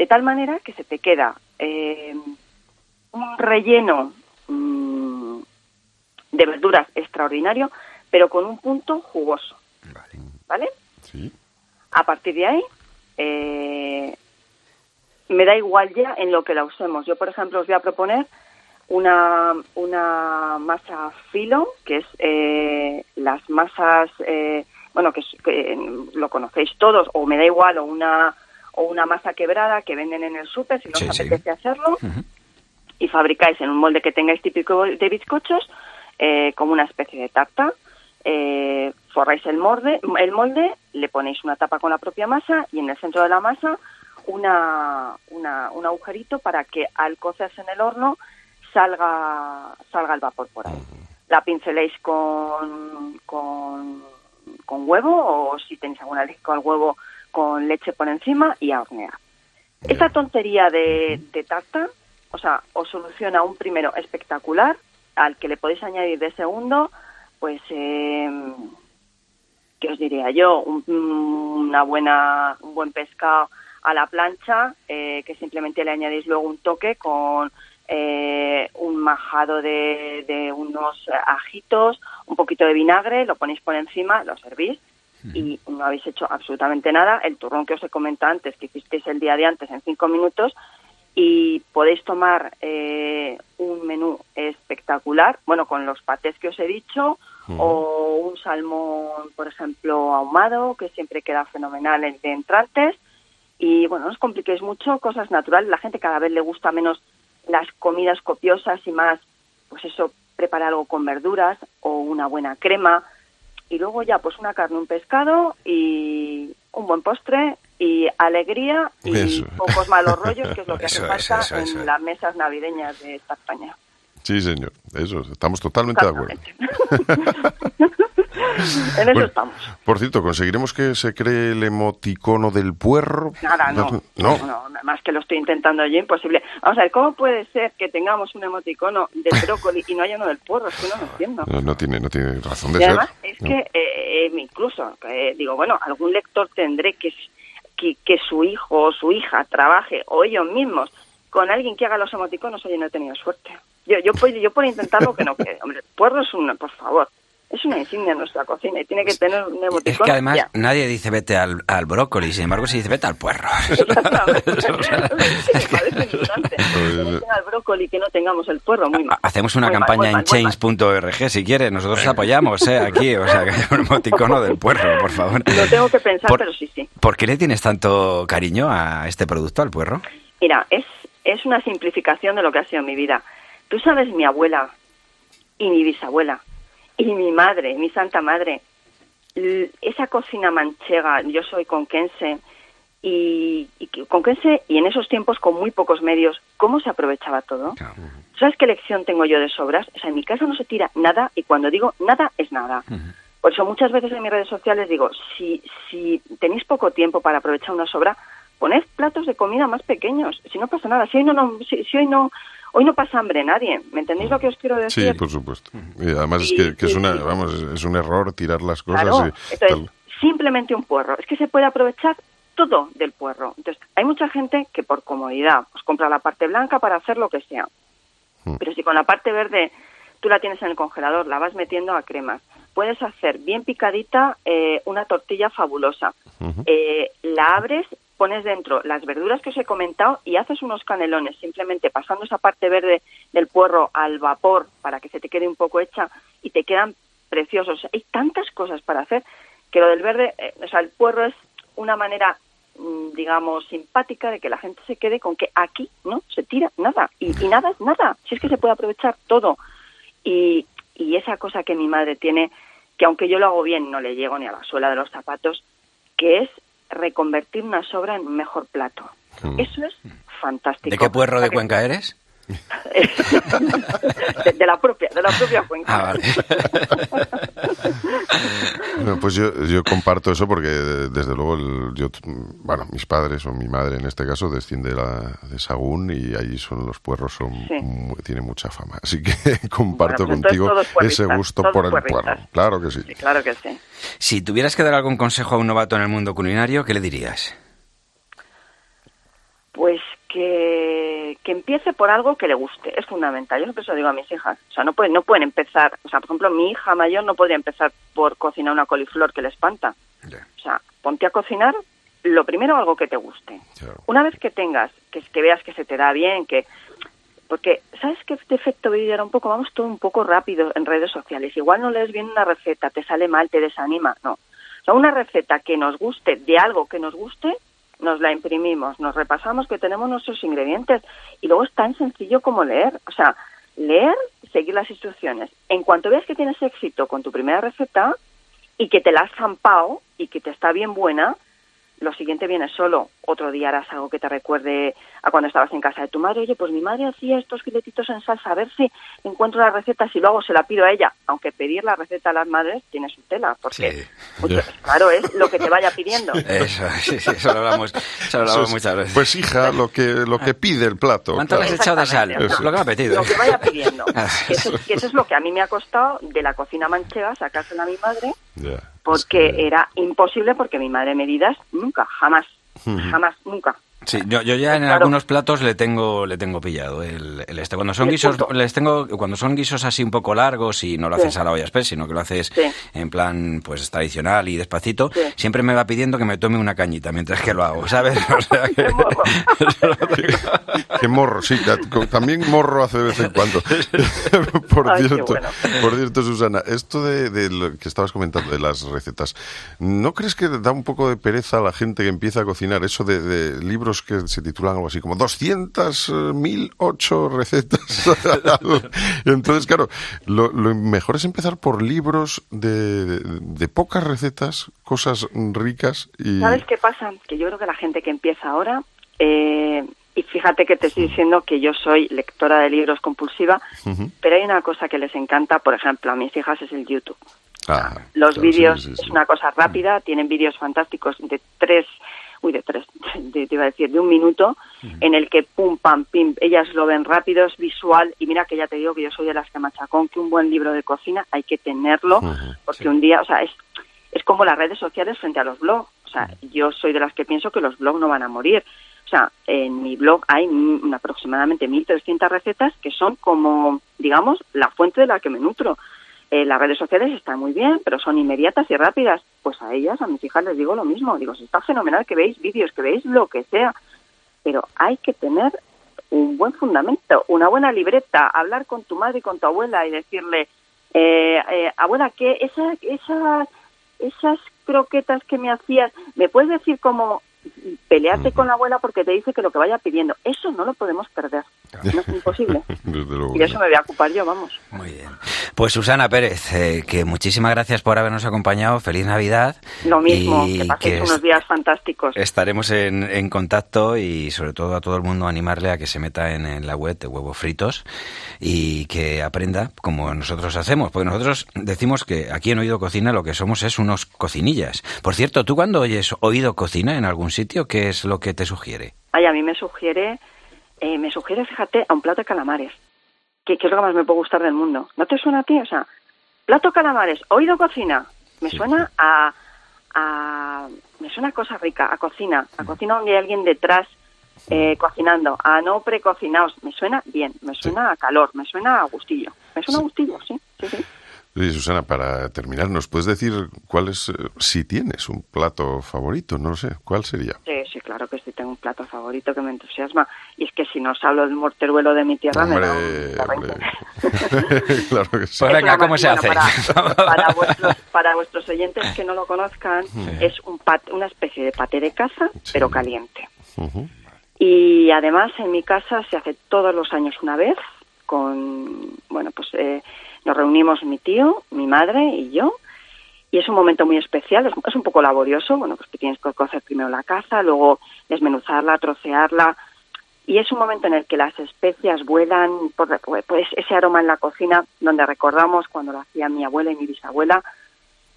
De tal manera que se te queda eh, un relleno mm, de verduras extraordinario, pero con un punto jugoso. ¿Vale? Sí. A partir de ahí, eh, me da igual ya en lo que la usemos. Yo, por ejemplo, os voy a proponer una, una masa filo, que es eh, las masas, eh, bueno, que, lo conocéis todos, o me da igual, o una, o una masa quebrada que venden en el súper, si no os Sí, apetece hacerlo, y fabricáis en un molde que tengáis típico de bizcochos, eh, como una especie de tarta. Eh, forráis el molde, el molde, le ponéis una tapa con la propia masa y en el centro de la masa una, una- un agujerito para que al cocerse en el horno salga, salga el vapor por ahí. La pinceléis con, con, con huevo o si tenéis alguna alergia al huevo con leche por encima y a hornear. Esta tontería de, de tarta, o sea, os soluciona un primero espectacular, al que le podéis añadir de segundo, pues, eh, ¿qué os diría yo? Un, una buena, un buen pescado a la plancha, eh, que simplemente le añadís luego un toque con eh, un majado de, de unos ajitos, un poquito de vinagre, lo ponéis por encima, lo servís y no habéis hecho absolutamente nada. El turrón que os he comentado antes, que hicisteis el día de antes en cinco minutos, y podéis tomar eh, un menú espectacular, bueno, con los patés que os he dicho, o un salmón, por ejemplo, ahumado, que siempre queda fenomenal en- de entrantes. Y bueno, no os compliquéis mucho, cosas naturales. La gente cada vez le gusta menos las comidas copiosas y más, pues eso, prepara algo con verduras o una buena crema. Y luego ya, pues una carne, un pescado y un buen postre y alegría y Eso. pocos malos rollos, que es lo que Eso hace falta eso, en las mesas navideñas de esta España. Sí, señor. Eso, estamos totalmente de acuerdo. En eso Bueno, estamos. Por cierto, ¿conseguiremos que se cree el emoticono del puerro? Nada, no. No. Más que lo estoy intentando yo, imposible. Vamos a ver, ¿cómo puede ser que tengamos un emoticono de brócoli y no haya uno del puerro? Es que no lo entiendo. No, no tiene, no tiene razón de Y ser. además es No. que eh, eh, incluso, eh, digo, bueno, algún lector tendré que, que, que su hijo o su hija trabaje o ellos mismos con alguien que haga los emoticonos, oye, no he tenido suerte. Yo, yo, yo por intentarlo que no quede. Hombre, puerro es una, por favor, es una insignia en nuestra cocina y tiene que tener un emoticono. Es que además ya. nadie dice vete al, al brócoli, sin embargo se dice vete al puerro. Eh, al brócoli que no tengamos el puerro, muy mal. Hacemos una Muy campaña mal, en change.org si quieres, nosotros apoyamos ¿eh? aquí, o sea, que hay un emoticono del puerro, por favor. Lo tengo que pensar, Por- pero sí, sí. ¿Por qué le tienes tanto cariño a este producto, al puerro? Mira, es, es una simplificación de lo que ha sido mi vida. Tú sabes, mi abuela y mi bisabuela y mi madre, mi santa madre, esa cocina manchega, yo soy conquense, y, y que- conquense y en esos tiempos con muy pocos medios, ¿cómo se aprovechaba todo? ¿Sabes qué lección tengo yo de sobras? O sea, en mi casa no se tira nada y cuando digo nada es nada. Por eso muchas veces en mis redes sociales digo, si, si tenéis poco tiempo para aprovechar una sobra, poned platos de comida más pequeños. Si no pasa nada, si hoy no, no si, si hoy no hoy no pasa hambre nadie. ¿Me entendéis lo que os quiero decir? Sí, por supuesto. Y además es que, es una, vamos, es un error tirar las cosas. Claro, y entonces tal. simplemente un puerro. Es que se puede aprovechar todo del puerro. Entonces, hay mucha gente que por comodidad pues compra la parte blanca para hacer lo que sea. Mm. Pero si con la parte verde tú la tienes en el congelador, la vas metiendo a cremas, puedes hacer bien picadita eh, una tortilla fabulosa. Eh, la abres, pones dentro las verduras que os he comentado y haces unos canelones, simplemente pasando esa parte verde del puerro al vapor para que se te quede un poco hecha y te quedan preciosos. Hay tantas cosas para hacer que lo del verde, eh, o sea, el puerro es una manera, mm, digamos, simpática de que la gente se quede con que aquí no se tira nada y, nada es nada. Si es que se puede aprovechar todo. Y, y esa cosa que mi madre tiene, que aunque yo lo hago bien, no le llego ni a la suela de los zapatos, que es reconvertir una sobra en un mejor plato. Eso es fantástico. ¿De qué puerro de Cuenca eres? De, de la propia, de la propia cuenca. Ah, vale. No, pues yo, yo comparto eso porque desde luego el- yo, bueno, mis padres o mi madre en este caso desciende de, la, de Sagún y allí son los puerros son Sí. tiene mucha fama. Así que comparto Bueno, pues contigo ese gusto por el puerristas. puerro. Claro que sí. Sí, claro que sí. Si tuvieras que dar algún consejo a un novato en el mundo culinario, ¿qué le dirías? Pues que, que empiece por algo que le guste, es fundamental. Yo siempre se lo digo a mis hijas. O sea, no pueden, no pueden empezar, o sea, por ejemplo, mi hija mayor no podría empezar por cocinar una coliflor que le espanta. O sea, ponte a cocinar lo primero algo que te guste. Una vez que tengas, que, que veas que se te da bien, que porque sabes qué defecto vivir era un poco, vamos todo un poco rápido en redes sociales. Igual no lees bien una receta, te sale mal, te desanima, no. O sea, una receta que nos guste, de algo que nos guste, nos la imprimimos, nos repasamos que tenemos nuestros ingredientes y luego es tan sencillo como leer. O sea, leer, seguir las instrucciones. En cuanto veas que tienes éxito con tu primera receta y que te la has zampado y que te está bien buena, lo siguiente viene solo. Otro día harás algo que te recuerde a cuando estabas en casa de tu madre. Oye, pues mi madre hacía estos filetitos en salsa, a ver si encuentro la receta, si luego se la pido a ella. Aunque pedir la receta a las madres tiene su tela, porque mucho- claro, es lo que te vaya pidiendo. Eso, sí, sí, eso lo hablamos, eso lo hablamos Eso es- muchas veces. Pues hija, lo que lo que pide el plato. ¿Cuánto le has claro. echado de sal? Eso. Lo que me ha pedido. Lo que vaya pidiendo. Que eso, que eso es lo que a mí me ha costado de la cocina manchega sacársela a mi madre, Ya. Porque era imposible, porque mi madre medidas nunca, jamás, jamás, nunca. Sí, yo, yo ya en Claro. algunos platos le tengo le tengo pillado el, el este. Cuando son El guisos punto. les tengo cuando son guisos así un poco largos y no lo Sí. haces a la olla express, sino que lo haces Sí. en plan pues tradicional y despacito, Sí. siempre me va pidiendo que me tome una cañita mientras que lo hago, ¿sabes? O sea que- Qué morro, sí, también morro hace de vez en cuando. por, Ay, cierto, bueno. por cierto, Susana, esto de, de lo que estabas comentando de las recetas, ¿no crees que da un poco de pereza a la gente que empieza a cocinar? Eso de, de libros que se titulan algo así como 200.008 recetas. Entonces, claro, lo, lo mejor es empezar por libros de, de- de pocas recetas, cosas ricas y... ¿Sabes qué pasa? Que yo creo que la gente que empieza ahora, eh, y fíjate que te estoy diciendo que yo soy lectora de libros compulsiva, pero hay una cosa que les encanta, por ejemplo, a mis hijas es el YouTube. Ah, Los claro, vídeos sí, sí, sí. es una cosa rápida, tienen vídeos fantásticos de tres, uy, de tres, de- te iba a decir, de un minuto, en el que pum, pam, pim, ellas lo ven rápido, es visual, y mira que ya te digo que yo soy de las que machacón, que un buen libro de cocina hay que tenerlo, porque un día, o sea, es, es como las redes sociales frente a los blogs, o sea, yo soy de las que pienso que los blogs no van a morir, o sea, en mi blog hay aproximadamente 1.300 recetas que son como, digamos, la fuente de la que me nutro. Eh, las redes sociales están muy bien, pero son inmediatas y rápidas. Pues a ellas, a mis hijas les digo lo mismo. Digo, está fenomenal que veis vídeos, que veis lo que sea, pero hay que tener un buen fundamento, una buena libreta, hablar con tu madre y con tu abuela y decirle, eh, eh, abuela, que esa, esa, esas croquetas que me hacías, ¿me puedes decir cómo pelearte con la abuela porque te dice que lo que vaya pidiendo? Eso no lo podemos perder. No es imposible. Desde luego. Y de eso me voy a ocupar yo, vamos. Muy bien. Pues Susana Pérez, eh, que muchísimas gracias por habernos acompañado. Feliz Navidad. Lo mismo, Y que paséis que unos días fantásticos. Estaremos en, en contacto y sobre todo a todo el mundo animarle a que se meta en, en la web de Huevos Fritos y que aprenda como nosotros hacemos. Porque nosotros decimos que aquí en Oído Cocina lo que somos es unos cocinillas. Por cierto, ¿tú cuando oyes Oído Cocina en algún sitio, qué es lo que te sugiere? Ay, a mí me sugiere, eh, me sugiere, fíjate, a un plato de calamares, que, que es lo que más me puede gustar del mundo. ¿No te suena a ti? O sea, plato de calamares, oído cocina, me suena a, a, me suena a cosa rica, a cocina, a cocina donde hay alguien detrás eh, cocinando, a no precocinados, me suena bien, me suena a calor, me suena a gustillo, me suena a gustillo, sí, sí, sí. Oye, Susana, para terminar, ¿nos puedes decir cuál es, eh, si tienes un plato favorito? No lo sé, ¿cuál sería? Sí, sí, claro que sí, tengo un plato favorito que me entusiasma. Y es que si no os hablo del morteruelo de mi tierra, me da un Hombre, hombre. claro que sí. Pues venga, Es ¿cómo se hace? Para, para vuestros, para vuestros oyentes que no lo conozcan, es un pat- una especie de paté de caza, pero caliente. Y además en mi casa se hace todos los años una vez, con, bueno, pues eh, nos reunimos mi tío, mi madre y yo, y es un momento muy especial, es, un poco laborioso, bueno, pues que tienes que cocer primero la caza, luego desmenuzarla, trocearla, y es un momento en el que las especias vuelan, por, pues ese aroma en la cocina, donde recordamos cuando lo hacía mi abuela y mi bisabuela,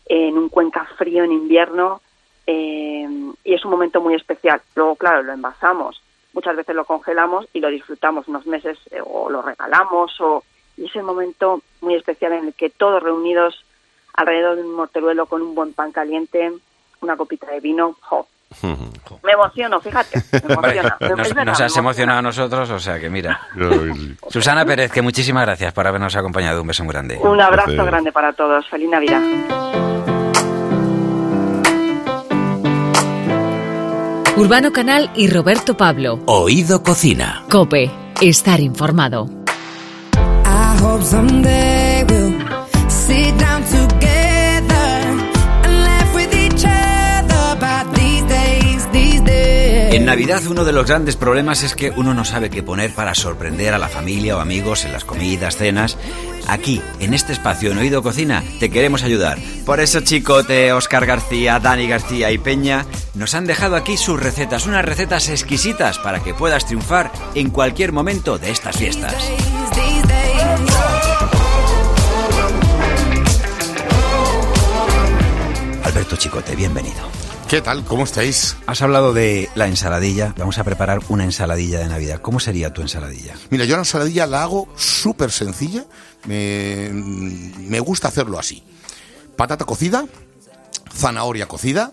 en un cuenca frío en invierno, eh, y es un momento muy especial. Luego, claro, lo envasamos, muchas veces lo congelamos y lo disfrutamos unos meses eh, o lo regalamos, o, y es el momento muy especial en el que todos reunidos alrededor de un morteruelo con un buen pan caliente, una copita de vino, ¡jo! Me emociono, fíjate, me emociona. Nos, verdad, nos me has emocionado a nosotros, o sea que mira. Susana Pérez, que muchísimas gracias por habernos acompañado. Un beso muy grande. Un abrazo grande para todos. Feliz Navidad. Urbano Canal y Roberto Pablo. Oído Cocina. Cope. Estar informado. En Navidad uno de los grandes problemas es que uno no sabe qué poner para sorprender a la familia o amigos en las comidas, cenas. Aquí, en este espacio en Oído Cocina, te queremos ayudar. Por eso Chicote, Oscar García, Dani García y Peña nos han dejado aquí sus recetas, unas recetas exquisitas para que puedas triunfar en cualquier momento de estas fiestas. Alberto Chicote, bienvenido. ¿Qué tal? ¿Cómo estáis? Has hablado de la ensaladilla. Vamos a preparar una ensaladilla de Navidad. ¿Cómo sería tu ensaladilla? Mira, yo la ensaladilla la hago súper sencilla. Me, me gusta hacerlo así. Patata cocida, zanahoria cocida.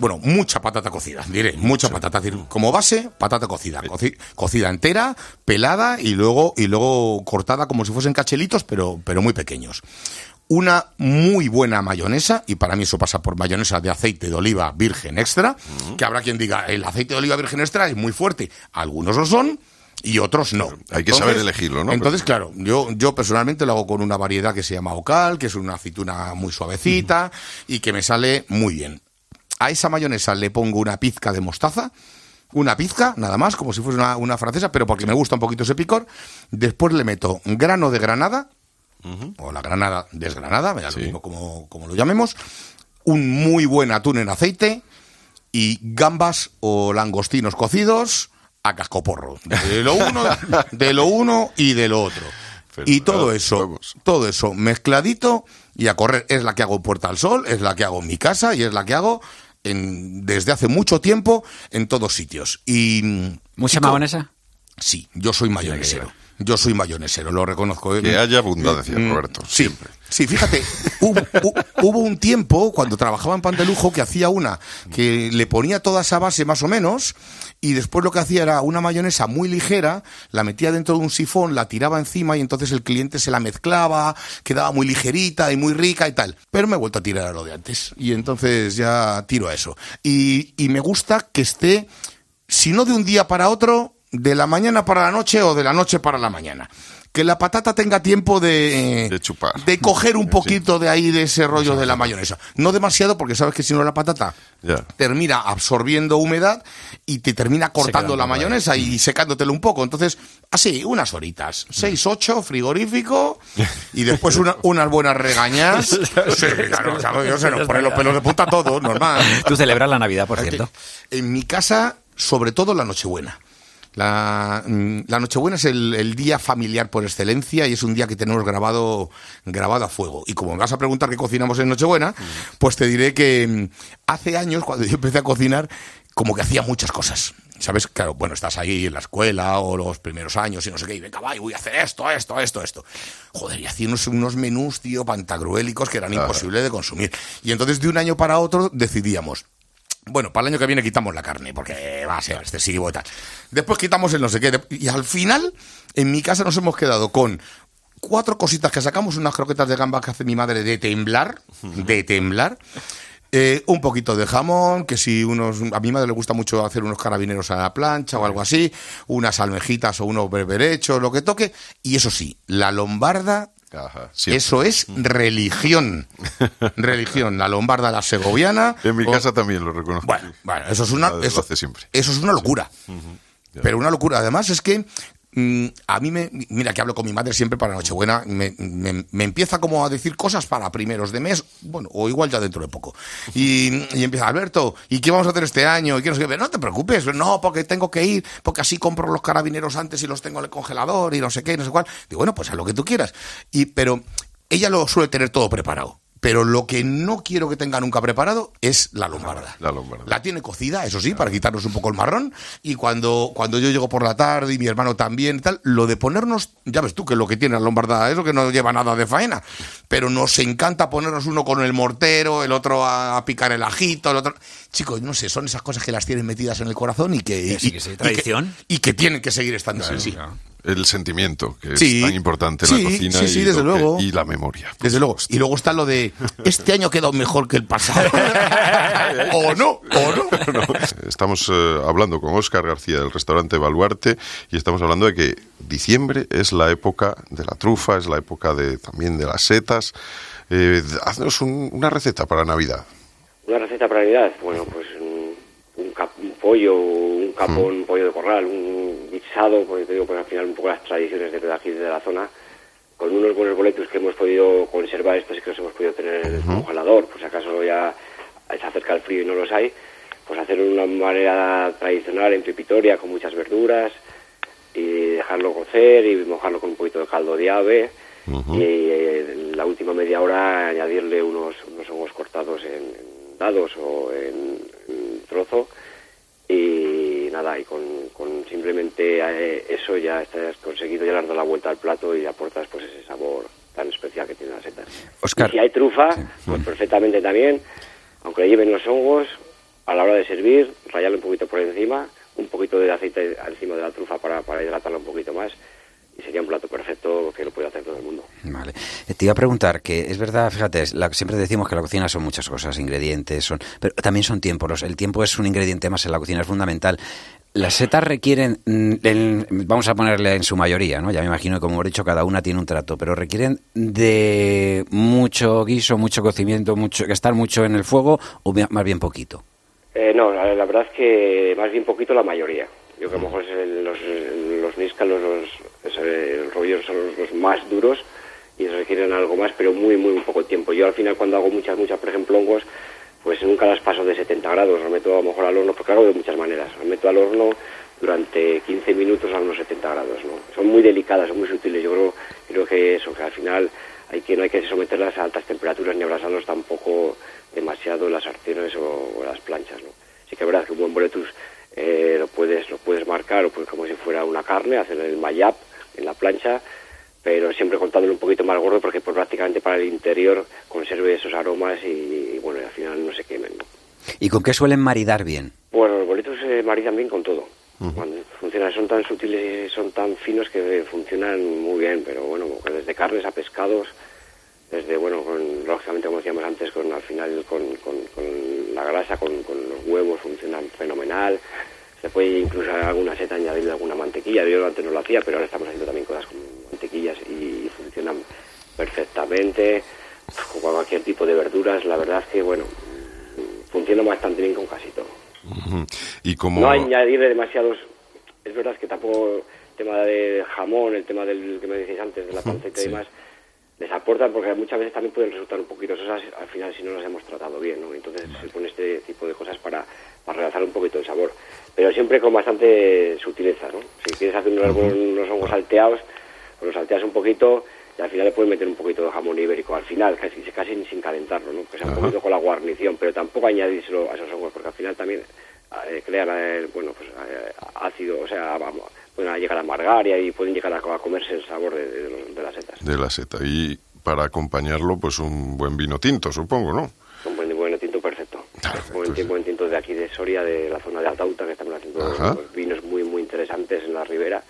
Bueno, mucha patata cocida, diré, mucha patata. es decir, Como base, patata cocida. coci- cocida entera, pelada y luego, y luego cortada como si fuesen cachelitos, pero, pero muy pequeños. Una muy buena mayonesa, y para mí eso pasa por mayonesa de aceite de oliva virgen extra, que habrá quien diga, el aceite de oliva virgen extra es muy fuerte. Algunos lo son, y otros no. Hay que saber elegirlo, ¿no? Entonces, claro, yo, yo personalmente lo hago con una variedad que se llama Ocal, que es una aceituna muy suavecita y que me sale muy bien. A esa mayonesa le pongo una pizca de mostaza, una pizca, nada más, como si fuese una, una francesa, pero porque me gusta un poquito ese picor. Después le meto grano de granada, o la granada desgranada, me da lo mismo como, como lo llamemos, un muy buen atún en aceite y gambas o langostinos cocidos a cascoporro. De lo uno, de lo uno y de lo otro. y todo eso, todo eso mezcladito y a correr. Es la que hago en Puerta al Sol, es la que hago en mi casa y es la que hago en, desde hace mucho tiempo en todos sitios. Y ¿Mucha mayonesa? Sí, yo soy mayonesero. Yo soy mayonesero, lo reconozco. ¿eh? Que haya abundancia, Mm, Roberto, Sí, siempre. sí, fíjate, hubo, hu- hubo un tiempo cuando trabajaba en Pan de Lujo que hacía una que le ponía toda esa base más o menos y después lo que hacía era una mayonesa muy ligera, la metía dentro de un sifón, la tiraba encima y entonces el cliente se la mezclaba, quedaba muy ligerita y muy rica y tal. Pero me he vuelto a tirar a lo de antes y entonces ya tiro a eso. Y, y me gusta que esté, si no de un día para otro, de la mañana para la noche o de la noche para la mañana. que la patata tenga tiempo de, De chupar. de coger un poquito de ahí de ese rollo de la mayonesa. No demasiado, porque sabes que si no la patata Ya. termina absorbiendo humedad y te termina cortando la mayonesa y secándotelo un poco. Entonces, así, unas horitas. Seis, ocho, frigorífico y después una- unas buenas regañas. Sí, claro, o sea, yo se nos ponen los pelos de punta a todos, normal. Tú celebras la Navidad, por cierto. En mi casa, sobre todo la Nochebuena. La, mm, la Nochebuena es el, el día familiar por excelencia y es un día que tenemos grabado, grabado a fuego. Y como me vas a preguntar qué cocinamos en Nochebuena, pues te diré que mm, hace años, cuando yo empecé a cocinar, como que hacía muchas cosas. ¿Sabes? Claro, bueno, estás ahí en la escuela o los primeros años y no sé qué, y venga, va, y voy a hacer esto, esto, esto, esto. Joder, y hacía unos, unos menús, tío, pantagruélicos que eran imposibles de consumir. Y entonces de un año para otro decidíamos, bueno, para el año que viene quitamos la carne, porque va a ser excesivo y tal. Después quitamos el no sé qué. Y al final, en mi casa nos hemos quedado con cuatro cositas que sacamos, unas croquetas de gamba que hace mi madre de temblar, de temblar. eh, un poquito de jamón, que si unos... A mi madre le gusta mucho hacer unos carabineros a la plancha o algo así, unas almejitas o unos berberechos, lo que toque. Y eso sí, la lombarda Eso es religión. religión. La lombarda, la segoviana. En mi o- casa también lo reconozco. Bueno, bueno, eso es una. Siempre. eso es una locura. Pero una locura. Además, es que. Mm, a mí me. Mira, que hablo con mi madre siempre para Nochebuena. Me, me- empieza como a decir cosas para primeros de mes. Bueno, o igual ya dentro de poco. Y, empieza, Alberto, ¿y qué vamos a hacer este año? ¿Y qué no, sé qué?". no te preocupes. No, porque tengo que ir. Porque así compro los carabineros antes y los tengo en el congelador y no sé qué, y no sé cuál. Digo, bueno, pues haz lo que tú quieras. Y, pero ella lo suele tener todo preparado. Pero lo que no quiero que tenga nunca preparado es la lombarda. La lombarda. La tiene cocida, eso sí, para quitarnos un poco el marrón. Y cuando, cuando yo llego por la tarde y mi hermano también tal, lo de ponernos, ya ves tú que lo que tiene la lombarda es lo que no lleva nada de faena. Pero nos encanta ponernos uno con el mortero, el otro a, picar el ajito, el otro. Chicos, no sé, son esas cosas que las tienen metidas en el corazón y que. Sí, y- que sí, y tradición. Y que, tienen que seguir estando así, sí. El sentimiento, que es tan importante en Sí, la cocina. sí, sí, y desde que- luego. y la memoria. Desde luego. Y luego está lo de este año quedado mejor que el pasado. o no, o no. No, Estamos eh, hablando con Óscar García del restaurante Baluarte y estamos hablando de que diciembre es la época de la trufa, es la época de también de las setas. Eh, haznos un- una receta para Navidad. Una receta para Navidad, bueno, pues un, un cap- un pollo, un capón, un pollo de corral, un porque te digo, pues al final un poco las tradiciones de aquí de la zona, con unos buenos boletos que hemos podido conservar, estos y que los hemos podido tener en el congelador, pues acaso ya se acerca el frío y no los hay, pues hacer una manera tradicional en pepitoria con muchas verduras y dejarlo cocer y mojarlo con un poquito de caldo de ave y eh, en la última media hora añadirle unos, unos hongos cortados en, en dados o en, en trozo y nada, y con, con simplemente eh, eso ya estás conseguido, ya le has dado la vuelta al plato y aportas pues ese sabor tan especial que tienen las setas. Oscar. Y si hay trufa, pues perfectamente también, aunque le lleven los hongos, a la hora de servir, rayarle un poquito por encima, un poquito de aceite encima de la trufa para, para hidratarla un poquito más y sería un plato perfecto que lo puede hacer todo el mundo. Vale. Eh, Te iba a preguntar que es verdad, fíjate, la- siempre decimos que la cocina son muchas cosas, ingredientes, son, pero también son tiempos. los- El tiempo es un ingrediente más en la cocina, es fundamental. Las setas requieren, mm, el- vamos a ponerle en su mayoría, ¿no? Ya me imagino que como hemos dicho, cada una tiene un trato, pero requieren de mucho guiso, mucho cocimiento, mucho, estar mucho en el fuego o más bien poquito. Eh, no, la, la verdad es que más bien poquito la mayoría. Yo que a lo mejor es el- los, los níscalos, los, el rollo son los, los más duros y requieren algo más, pero muy, muy poco tiempo. Yo al final cuando hago muchas, muchas, por ejemplo, hongos, pues nunca las paso de 70 grados, las meto a lo mejor al horno, porque hago de muchas maneras. Las meto al horno durante 15 minutos a unos 70 grados. Son muy delicadas, son muy sutiles. Yo creo, creo que eso, que al final hay que, hay que someterlas a altas temperaturas ni abrazarlos tampoco demasiado las sartenes o, las planchas, ¿no? Sí que es verdad que un buen boletus eh, lo puedes lo puedes marcar pues como si fuera una carne, hacer el mayap en la plancha, pero siempre contándolo un poquito más gordo porque pues prácticamente para el interior conserve esos aromas y, y, bueno, y al final no se quemen, ¿no? ¿Y con qué suelen maridar bien? Bueno, los boletos se maridan bien con todo. Cuando funcionan, son tan sutiles y son tan finos que funcionan muy bien, pero bueno, desde carnes a pescados, desde, bueno, con, lógicamente, como decíamos antes, con al final con, con, con la grasa, con, con los huevos, funcionan fenomenal. Se puede incluso a alguna seta añadirle alguna mantequilla. Yo antes no lo hacía, pero ahora estamos haciendo también cosas con mantequilla mantequillas y funcionan perfectamente con cualquier tipo de verduras. La verdad es que, bueno, funciona bastante bien con casi todo. Y como... No añadirle demasiados. Es verdad que tampoco el tema del jamón, el tema del que me decís antes, de la panceta y demás, les aportan porque muchas veces también pueden resultar un poquito sosas al final si no las hemos tratado bien, ¿no? Entonces se pone este tipo de cosas para, para realzar un poquito el sabor. Pero siempre con bastante sutileza, ¿no? Si quieres hacer unos, unos hongos salteados, pues los salteas un poquito y al final le puedes meter un poquito de jamón ibérico al final, casi, casi sin calentarlo, ¿no? Que sea un Ajá. poquito con la guarnición, pero tampoco añadírselo a esos hongos porque al final también eh, crean, eh, bueno, pues eh, ácido, o sea, vamos, pueden llegar a amargar y ahí pueden llegar a, a comerse el sabor de, de los- de las setas. de la seta. Y para acompañarlo, pues un buen vino tinto, supongo, ¿no? Un buen, buen tinto perfecto. buen, tin- buen tinto de aquí de Soria, de la zona de Altauta, que estamos haciendo unos vinos muy, muy interesantes en la ribera.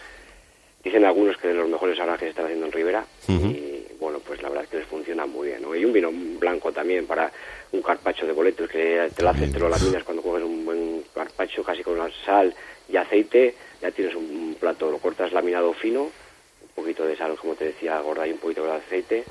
Dicen algunos que de los mejores ahora que se están haciendo en ribera. Y bueno, pues la verdad es que les funciona muy bien. ¿no? Y un vino blanco también para un carpacho de boletos que te lo haces, te lo laminas cuando coges un buen carpacho casi con la sal y aceite. Ya tienes un plato, lo cortas laminado fino, un poquito de sal, como te decía, gorda y un poquito de aceite.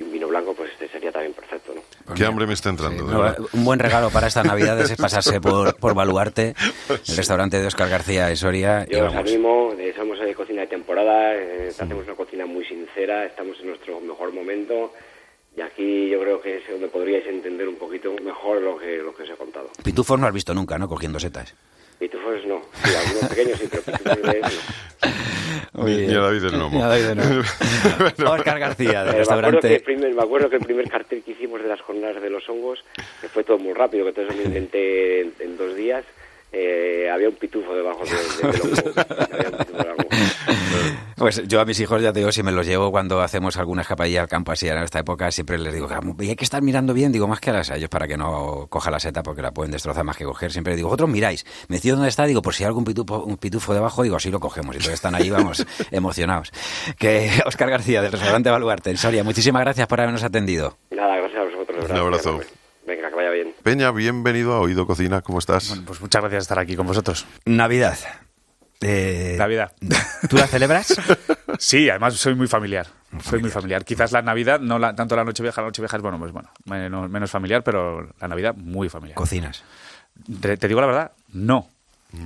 Y un vino blanco, pues este sería también perfecto, ¿no? Qué hambre me está entrando. No, un buen regalo para estas navidades es pasarse por, por Baluarte, el restaurante de Oscar García de Soria. y Yo os vamos. animo, eh, somos de cocina de temporada, eh, hacemos una cocina muy sincera, estamos en nuestro mejor momento y aquí yo creo que es donde podríais entender un poquito mejor lo que, lo que os he contado. Pitufos no has visto nunca, ¿no? Cogiendo setas. Pitufos no, sí, algunos pequeños sí, pero pitufos de no. Ni, ni a David el Nomo. Ni a David el Nomo. Oscar García, del me, acuerdo que primer, me acuerdo que el primer cartel que hicimos de las jornadas de los hongos, que fue todo muy rápido, que todo eso lo inventé en, en dos días, eh, había un pitufo debajo de, de-. Pues yo a mis hijos, ya te digo, si me los llevo cuando hacemos alguna escapadilla al campo así en esta época, siempre les digo, "Y hay que estar mirando bien, digo, más que a, las, a ellos para que no coja la seta porque la pueden destrozar más que coger. Siempre digo, vosotros miráis, me decido dónde está, digo, por si hay algún pitufo, un pitufo debajo, digo, así lo cogemos. Y todos están ahí, vamos, emocionados. Que Oscar García, del restaurante Baluarte, en Soria, muchísimas gracias por habernos atendido. Nada, gracias a vosotros. Un abrazo. Venga, que vaya bien. Peña, bienvenido a Oído Cocina, ¿cómo estás? Pues muchas gracias de estar aquí con vosotros. Navidad. Eh, Navidad. ¿Tú la celebras? Sí, además soy muy familiar. Soy muy familiar. Quizás la Navidad, no la- tanto la Nochevieja, la Nochevieja es, bueno, pues bueno, menos, menos familiar, pero la Navidad muy familiar. ¿Cocinas? Te, te digo la verdad, no.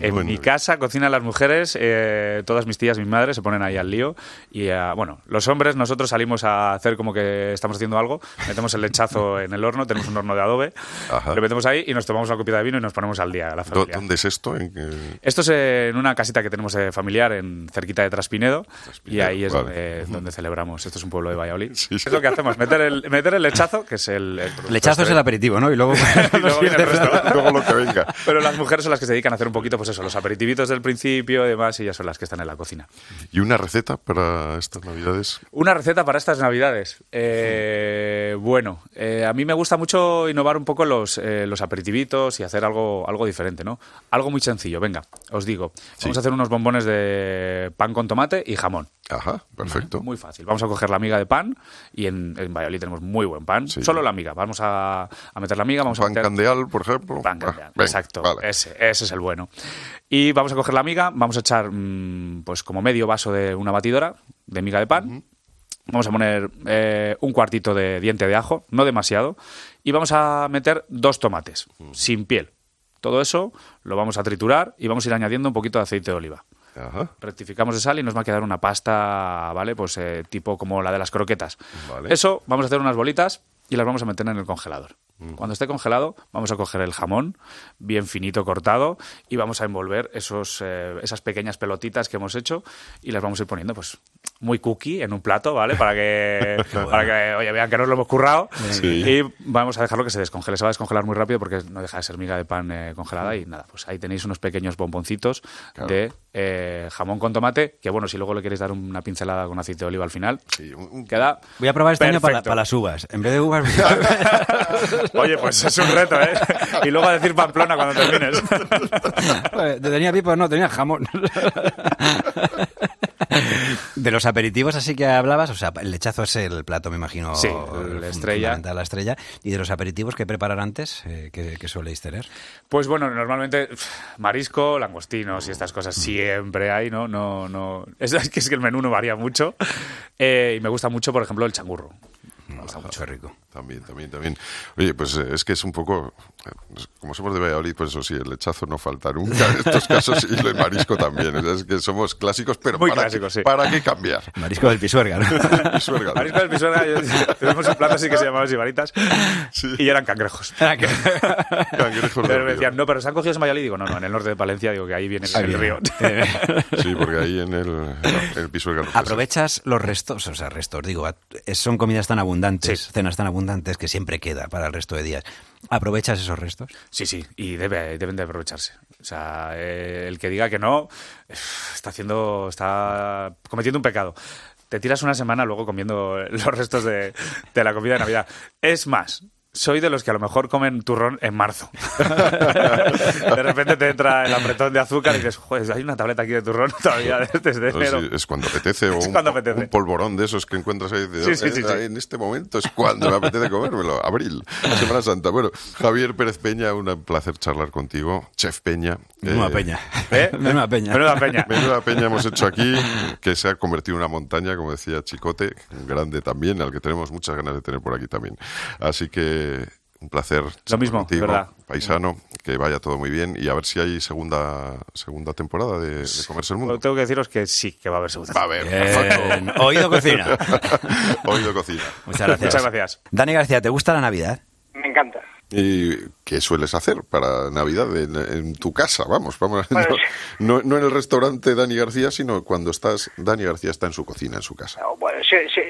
En Bueno. mi casa cocinan las mujeres, eh, todas mis tías, mis madres se ponen ahí al lío y eh, bueno, los hombres nosotros salimos a hacer como que estamos haciendo algo, metemos el lechazo en el horno, tenemos un horno de adobe, Ajá. lo metemos ahí y nos tomamos una copita de vino y nos ponemos al día, la ¿Dó- familia. ¿Dónde es esto? ¿En qué- Esto es eh, en una casita que tenemos eh, familiar en cerquita de Traspinedo y ahí es vale. donde, donde celebramos. Esto es un pueblo de Valladolid. Es lo que hacemos, meter el, meter el lechazo, que es el... el Lechazo es el aperitivo, ¿no? Y luego... Y luego viene el resto. Luego lo que venga. Pero las mujeres son las que se dedican a hacer un poquito, pues eso, los aperitivitos del principio y demás, y ellas son las que están en la cocina. ¿Y una receta para estas navidades? Una receta para estas navidades. Eh, bueno, eh, a mí me gusta mucho innovar un poco los, eh, los aperitivitos y hacer algo, algo diferente, ¿no? Algo muy sencillo, venga, os digo. Vamos a hacer unos bombones de pan con tomate y jamón. Ajá, perfecto. Muy fácil. Vamos a coger la miga de pan y en, en Valladolid tenemos muy buen pan. Sí. Solo la miga. Vamos a, a meter la miga, vamos a Pan meter... candeal, por ejemplo. Pan Ah, candeal, venga, exacto. vale. Ese, ese es el bueno. Y vamos a coger la miga, vamos a echar mm, pues como medio vaso de una batidora de miga de pan. Vamos a poner eh, un cuartito de diente de ajo, no demasiado. Y vamos a meter dos tomates, sin piel. Todo eso lo vamos a triturar y vamos a ir añadiendo un poquito de aceite de oliva. Ajá. Rectificamos de sal y nos va a quedar una pasta, ¿vale? Pues eh, tipo como la de las croquetas. Vale. Eso, vamos a hacer unas bolitas y las vamos a meter en el congelador. Cuando esté congelado, vamos a coger el jamón, bien finito cortado, y vamos a envolver esos, eh, esas pequeñas pelotitas que hemos hecho y las vamos a ir poniendo, pues, muy cookie en un plato, ¿vale? Para que, para que oye, vean que nos lo hemos currado. Sí. Y vamos a dejarlo que se descongele. Se va a descongelar muy rápido porque no deja de ser miga de pan eh, congelada. Y nada, pues ahí tenéis unos pequeños bomboncitos de eh, jamón con tomate, que bueno, si luego le queréis dar una pincelada con aceite de oliva al final, queda Voy a probar este año para, perfecto. para las uvas. En vez de uvas... Oye, pues es un reto, ¿eh? Y luego a decir Pamplona cuando termines. ¿Tenía pipo? No, tenía jamón. De los aperitivos, así que hablabas, o sea, el lechazo es el plato, me imagino. Sí, la estrella. La estrella. ¿Y de los aperitivos que preparar antes? Eh, ¿qué, qué soléis tener? Pues bueno, normalmente marisco, langostinos y estas cosas siempre hay, ¿no? no, no es, es que es que el menú no varía mucho. Eh, y me gusta mucho, por ejemplo, el changurro. Me gusta mucho. rico. También, también, también. Oye, pues eh, es que es un poco, eh, como somos de Valladolid, pues eso sí, el lechazo no falta nunca en estos casos y el marisco también. Es que somos clásicos, pero Muy ¿para, clásicos, qué, sí. ¿para qué cambiar? Marisco del pisuerga, ¿no? Pisuerga. Marisco del Pisuerga, yo- tenemos un plato así que se llamaba sibaritas y eran cangrejos. Cangrejos del Pero me decían, no, pero se han cogido en Valladolid. Digo, no, no, en el norte de Palencia, digo que ahí viene Ahí el viene. río. Sí, porque ahí en el, en el Pisuerga lo que Aprovechas los restos, o sea, restos, digo, son comidas tan abundantes, cenas tan abundantes que siempre queda para el resto de días. ¿Aprovechas esos restos? Sí, sí, y debe, deben de aprovecharse. O sea, eh, el que diga que no, está haciendo, está cometiendo un pecado. Te tiras una semana luego comiendo los restos de, de la comida de Navidad. Es más, soy de los que a lo mejor comen turrón en marzo. de repente te entra el apretón de azúcar y dices, joder, hay una tableta aquí de turrón todavía desde No, enero. sí, es cuando apetece, o Es un, cuando apetece. un polvorón de esos que encuentras ahí. de- Sí, sí, sí, eh, sí. En este momento es cuando me apetece comérmelo. Abril, Semana Santa. Bueno, Javier Pérez Peña, un placer charlar contigo. Chef Peña. Menuda Eh, peña. ¿Eh? Menuda peña. Menuda peña. Menuda peña hemos hecho aquí, que se ha convertido en una montaña, como decía Chicote, grande también, al que tenemos muchas ganas de tener por aquí también. Así que un placer. Lo mismo, contigo, verdad. Paisano, que vaya todo muy bien y a ver si hay segunda segunda temporada de, de Comerse el Mundo. Pero tengo que deciros que sí, que va a haber segunda. Va a haber, Bien. Oído cocina. Oído cocina. Muchas gracias. Muchas gracias. Dani García, ¿te gusta la Navidad? Me encanta. ¿Y qué sueles hacer para Navidad en, en tu casa? Vamos, vamos. Bueno, no, no en el restaurante Dani García, sino cuando estás Dani García está en su cocina, en su casa. Bueno,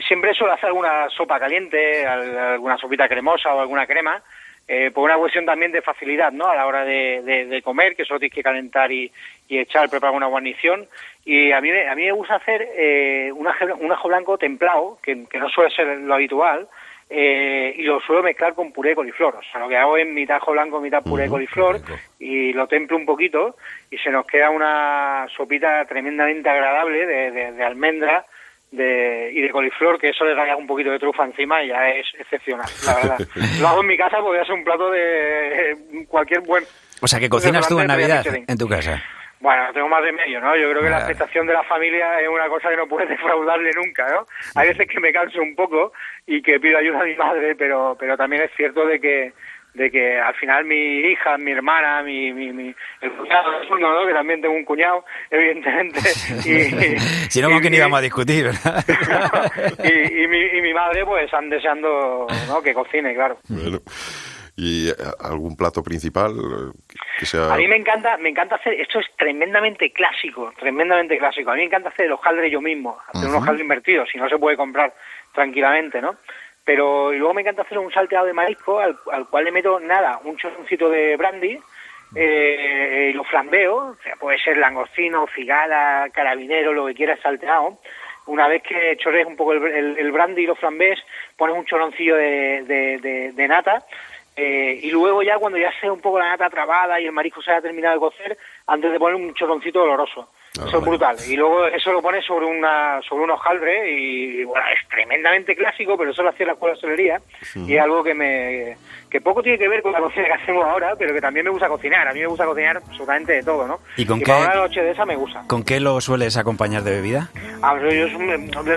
siempre suelo hacer alguna sopa caliente, al- alguna sopita cremosa o alguna crema, eh, por una cuestión también de facilidad, ¿no? A la hora de, de- de comer, que solo tienes que calentar y, y echar, preparar una guarnición. Y a mí, me- a mí me gusta hacer eh, un, ajo blanco templado, que, que no suele ser lo habitual, eh, y lo suelo mezclar con puré de coliflor. O sea, lo que hago es mitad ajo blanco, mitad puré de coliflor, y lo templo un poquito, y se nos queda una sopita tremendamente agradable de, de- de almendra de, y de coliflor, que eso le da un poquito de trufa encima y ya es excepcional, la verdad. lo hago en mi casa porque es un plato de cualquier buen... O sea, que cocinas tú en Navidad en tu casa. Bueno, tengo más de medio, ¿no? Yo creo que la aceptación de la familia es una cosa que no puedes defraudarle nunca, ¿no? Hay veces que me canso un poco y que pido ayuda a mi madre, pero pero también es cierto de que de que al final mi hija, mi hermana, mi, mi, mi- el cuñado, ¿no? que también tengo un cuñado, evidentemente, y, Si no, ¿con quién íbamos a discutir? verdad? y, y mi, y mi madre pues están deseando ¿no? que cocine, claro. Bueno. ¿Y eh, algún plato principal eh, que- que sea... A mí me encanta, me encanta hacer, esto es tremendamente clásico, tremendamente clásico. A mí me encanta hacer el hojaldre yo mismo, hacer un hojaldre invertido, si no se puede comprar tranquilamente, ¿no? Pero y luego me encanta hacer un salteado de marisco al, al cual le meto nada, un chorroncito de brandy, eh, y lo flambeo, o sea, puede ser langostino, cigala, carabinero, lo que quieras salteado. Una vez que chorrees un poco el, el- el brandy y lo flambés, pones un de, de- de- de nata eh, y luego ya cuando ya sea un poco la nata trabada y el marisco se haya terminado de cocer, antes de poner un chorroncito doloroso. eso es brutal. Y luego eso lo pones sobre una sobre un hojaldre y, bueno, es tremendamente clásico, pero eso lo hacía la escuela de hostelería y es algo que me que poco tiene que ver con la cocina que hacemos ahora, pero que también me gusta cocinar. A mí me gusta cocinar absolutamente de todo, ¿no? ¿Y con para qué- una noche de esa me gusta. ¿Con qué lo sueles acompañar de bebida? Ah, pero yo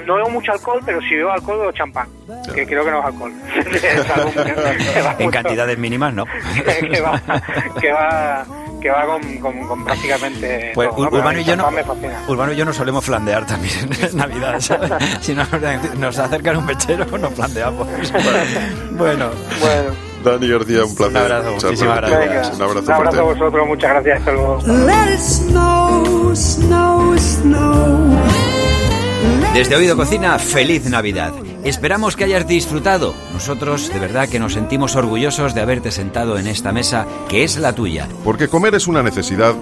no bebo mucho alcohol, pero si bebo alcohol, bebo champán, que creo que no es alcohol. En cantidades mínimas, ¿no? que va, que va, que va con, con- con prácticamente Pues todo, ¿no? Urbano y yo no. Urbano y yo nos solemos flandear también en Navidad. ¿sabes? Si nos, nos acercan un mechero, nos flandeamos. Bueno, Dani García, un placer. Un abrazo, muchísimas gracias. Un abrazo Un abrazo a vosotros, muchas gracias, hasta luego. Let it snow, snow, snow. Desde Oído Cocina, feliz Navidad. Esperamos que hayas disfrutado. Nosotros de verdad que nos sentimos orgullosos de haberte sentado en esta mesa que es la tuya. Porque comer es una necesidad,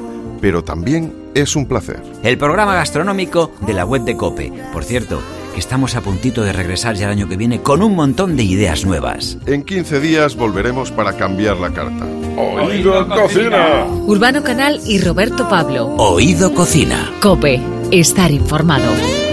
pero también es un placer. El programa gastronómico de la web de Cope. Por cierto, que estamos a puntito de regresar ya el año que viene con un montón de ideas nuevas. En 15 días volveremos para cambiar la carta. ¡Oído Cocina! Urbano Canal y Roberto Pablo. Oído Cocina. Cope. Estar informado.